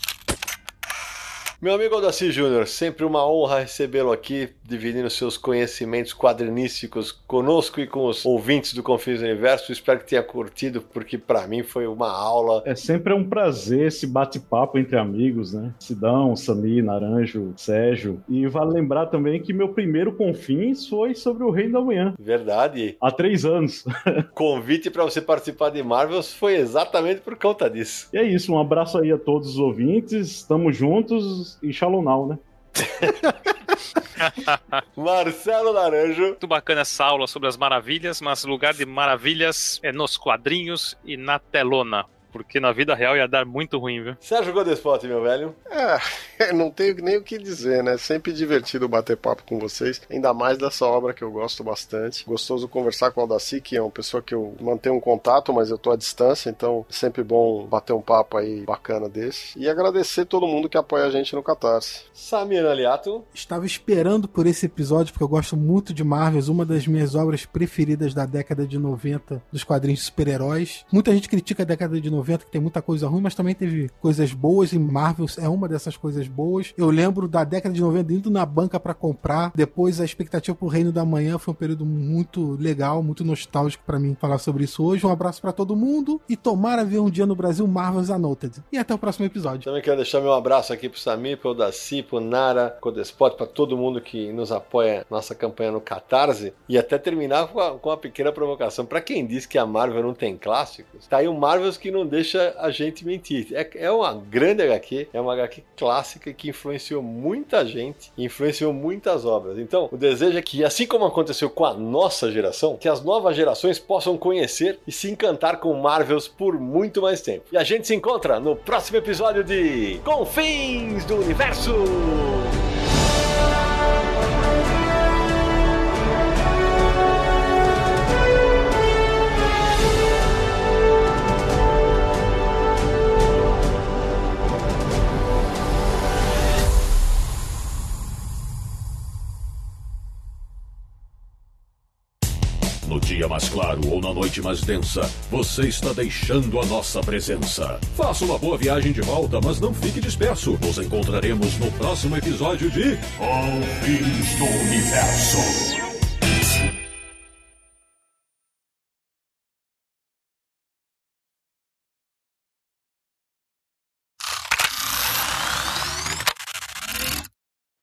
Meu amigo Aldaci Júnior, sempre uma honra recebê-lo aqui, dividindo seus conhecimentos quadrinísticos conosco e com os ouvintes do Confins do Universo. Espero que tenha curtido, porque para mim foi uma aula. É sempre um prazer esse bate-papo entre amigos, né? Sidão, Sami, Naranjo, Sérgio. E vale lembrar também que meu primeiro Confins foi sobre o Reino da Manhã. Verdade. Há três anos. Convite para você participar de Marvels foi exatamente por conta disso. E é isso, um abraço aí a todos os ouvintes. Estamos juntos e Shalom Now, né? Marcelo Naranjo. Muito bacana essa aula sobre as maravilhas, mas o lugar de maravilhas é nos quadrinhos e na telona. Porque na vida real ia dar muito ruim, viu? Sérgio Godespot, meu velho. É, não tenho nem o que dizer, né? Sempre divertido bater papo com vocês. Ainda mais dessa obra que eu gosto bastante. Gostoso conversar com o Aldaci, que é uma pessoa que eu mantenho um contato, mas eu tô à distância, então é sempre bom bater um papo aí bacana desse. E agradecer todo mundo que apoia a gente no Catarse. Samir Aliato. Estava esperando por esse episódio, porque eu gosto muito de Marvels, uma das minhas obras preferidas da década de 90 dos quadrinhos de super-heróis. Muita gente critica a década de 90 que tem muita coisa ruim, mas também teve coisas boas e Marvels é uma dessas coisas boas. Eu lembro da década de 90 indo na banca para comprar, depois a expectativa pro Reino da Manhã foi um período muito legal, muito nostálgico para mim falar sobre isso hoje. Um abraço para todo mundo e tomara ver um dia no Brasil Marvels Anoted. E até o próximo episódio. Também quero deixar meu abraço aqui pro Samir, pro Daci, pro Nara, pro Despot, para todo mundo que nos apoia nossa campanha no Catarse e até terminar com, a, com uma pequena provocação. Para quem diz que a Marvel não tem clássicos, tá aí o Marvels que não deixa a gente mentir. É, é uma grande HQ, é uma HQ clássica que influenciou muita gente, influenciou muitas obras. Então, o desejo é que, assim como aconteceu com a nossa geração, que as novas gerações possam conhecer e se encantar com Marvels por muito mais tempo. E a gente se encontra no próximo episódio de Confins do Universo! Dia mais claro ou na noite mais densa, você está deixando a nossa presença. Faça uma boa viagem de volta, mas não fique disperso. Nos encontraremos no próximo episódio de Confins do Universo.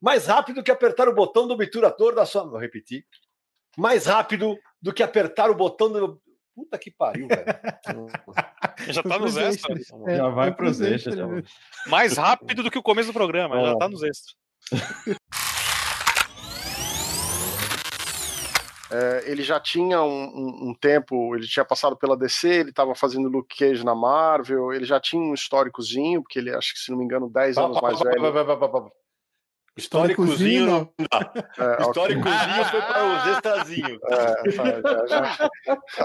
Mais rápido que apertar o botão do obturador da sua. Vou repetir. Mais rápido do que apertar o botão do. Puta que pariu, velho. Já tá nos extras. É, Já vai pros extras. extras. tá. Mais rápido do que o começo do programa, já tá nos extras. É, ele já tinha um, um- um tempo, ele tinha passado pela DC, ele estava fazendo Luke Cage na Marvel, ele já tinha um históricozinho, porque ele, acho que se não me engano, 10 anos mais velho. Históricozinho não dá. É, ok. Históricozinho foi para os extrazinhos. É, já- já-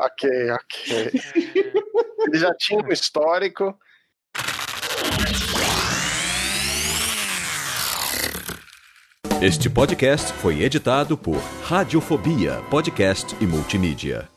ok, ok. Ele já tinha um histórico. Este podcast foi editado por Radiofobia, podcast e multimídia.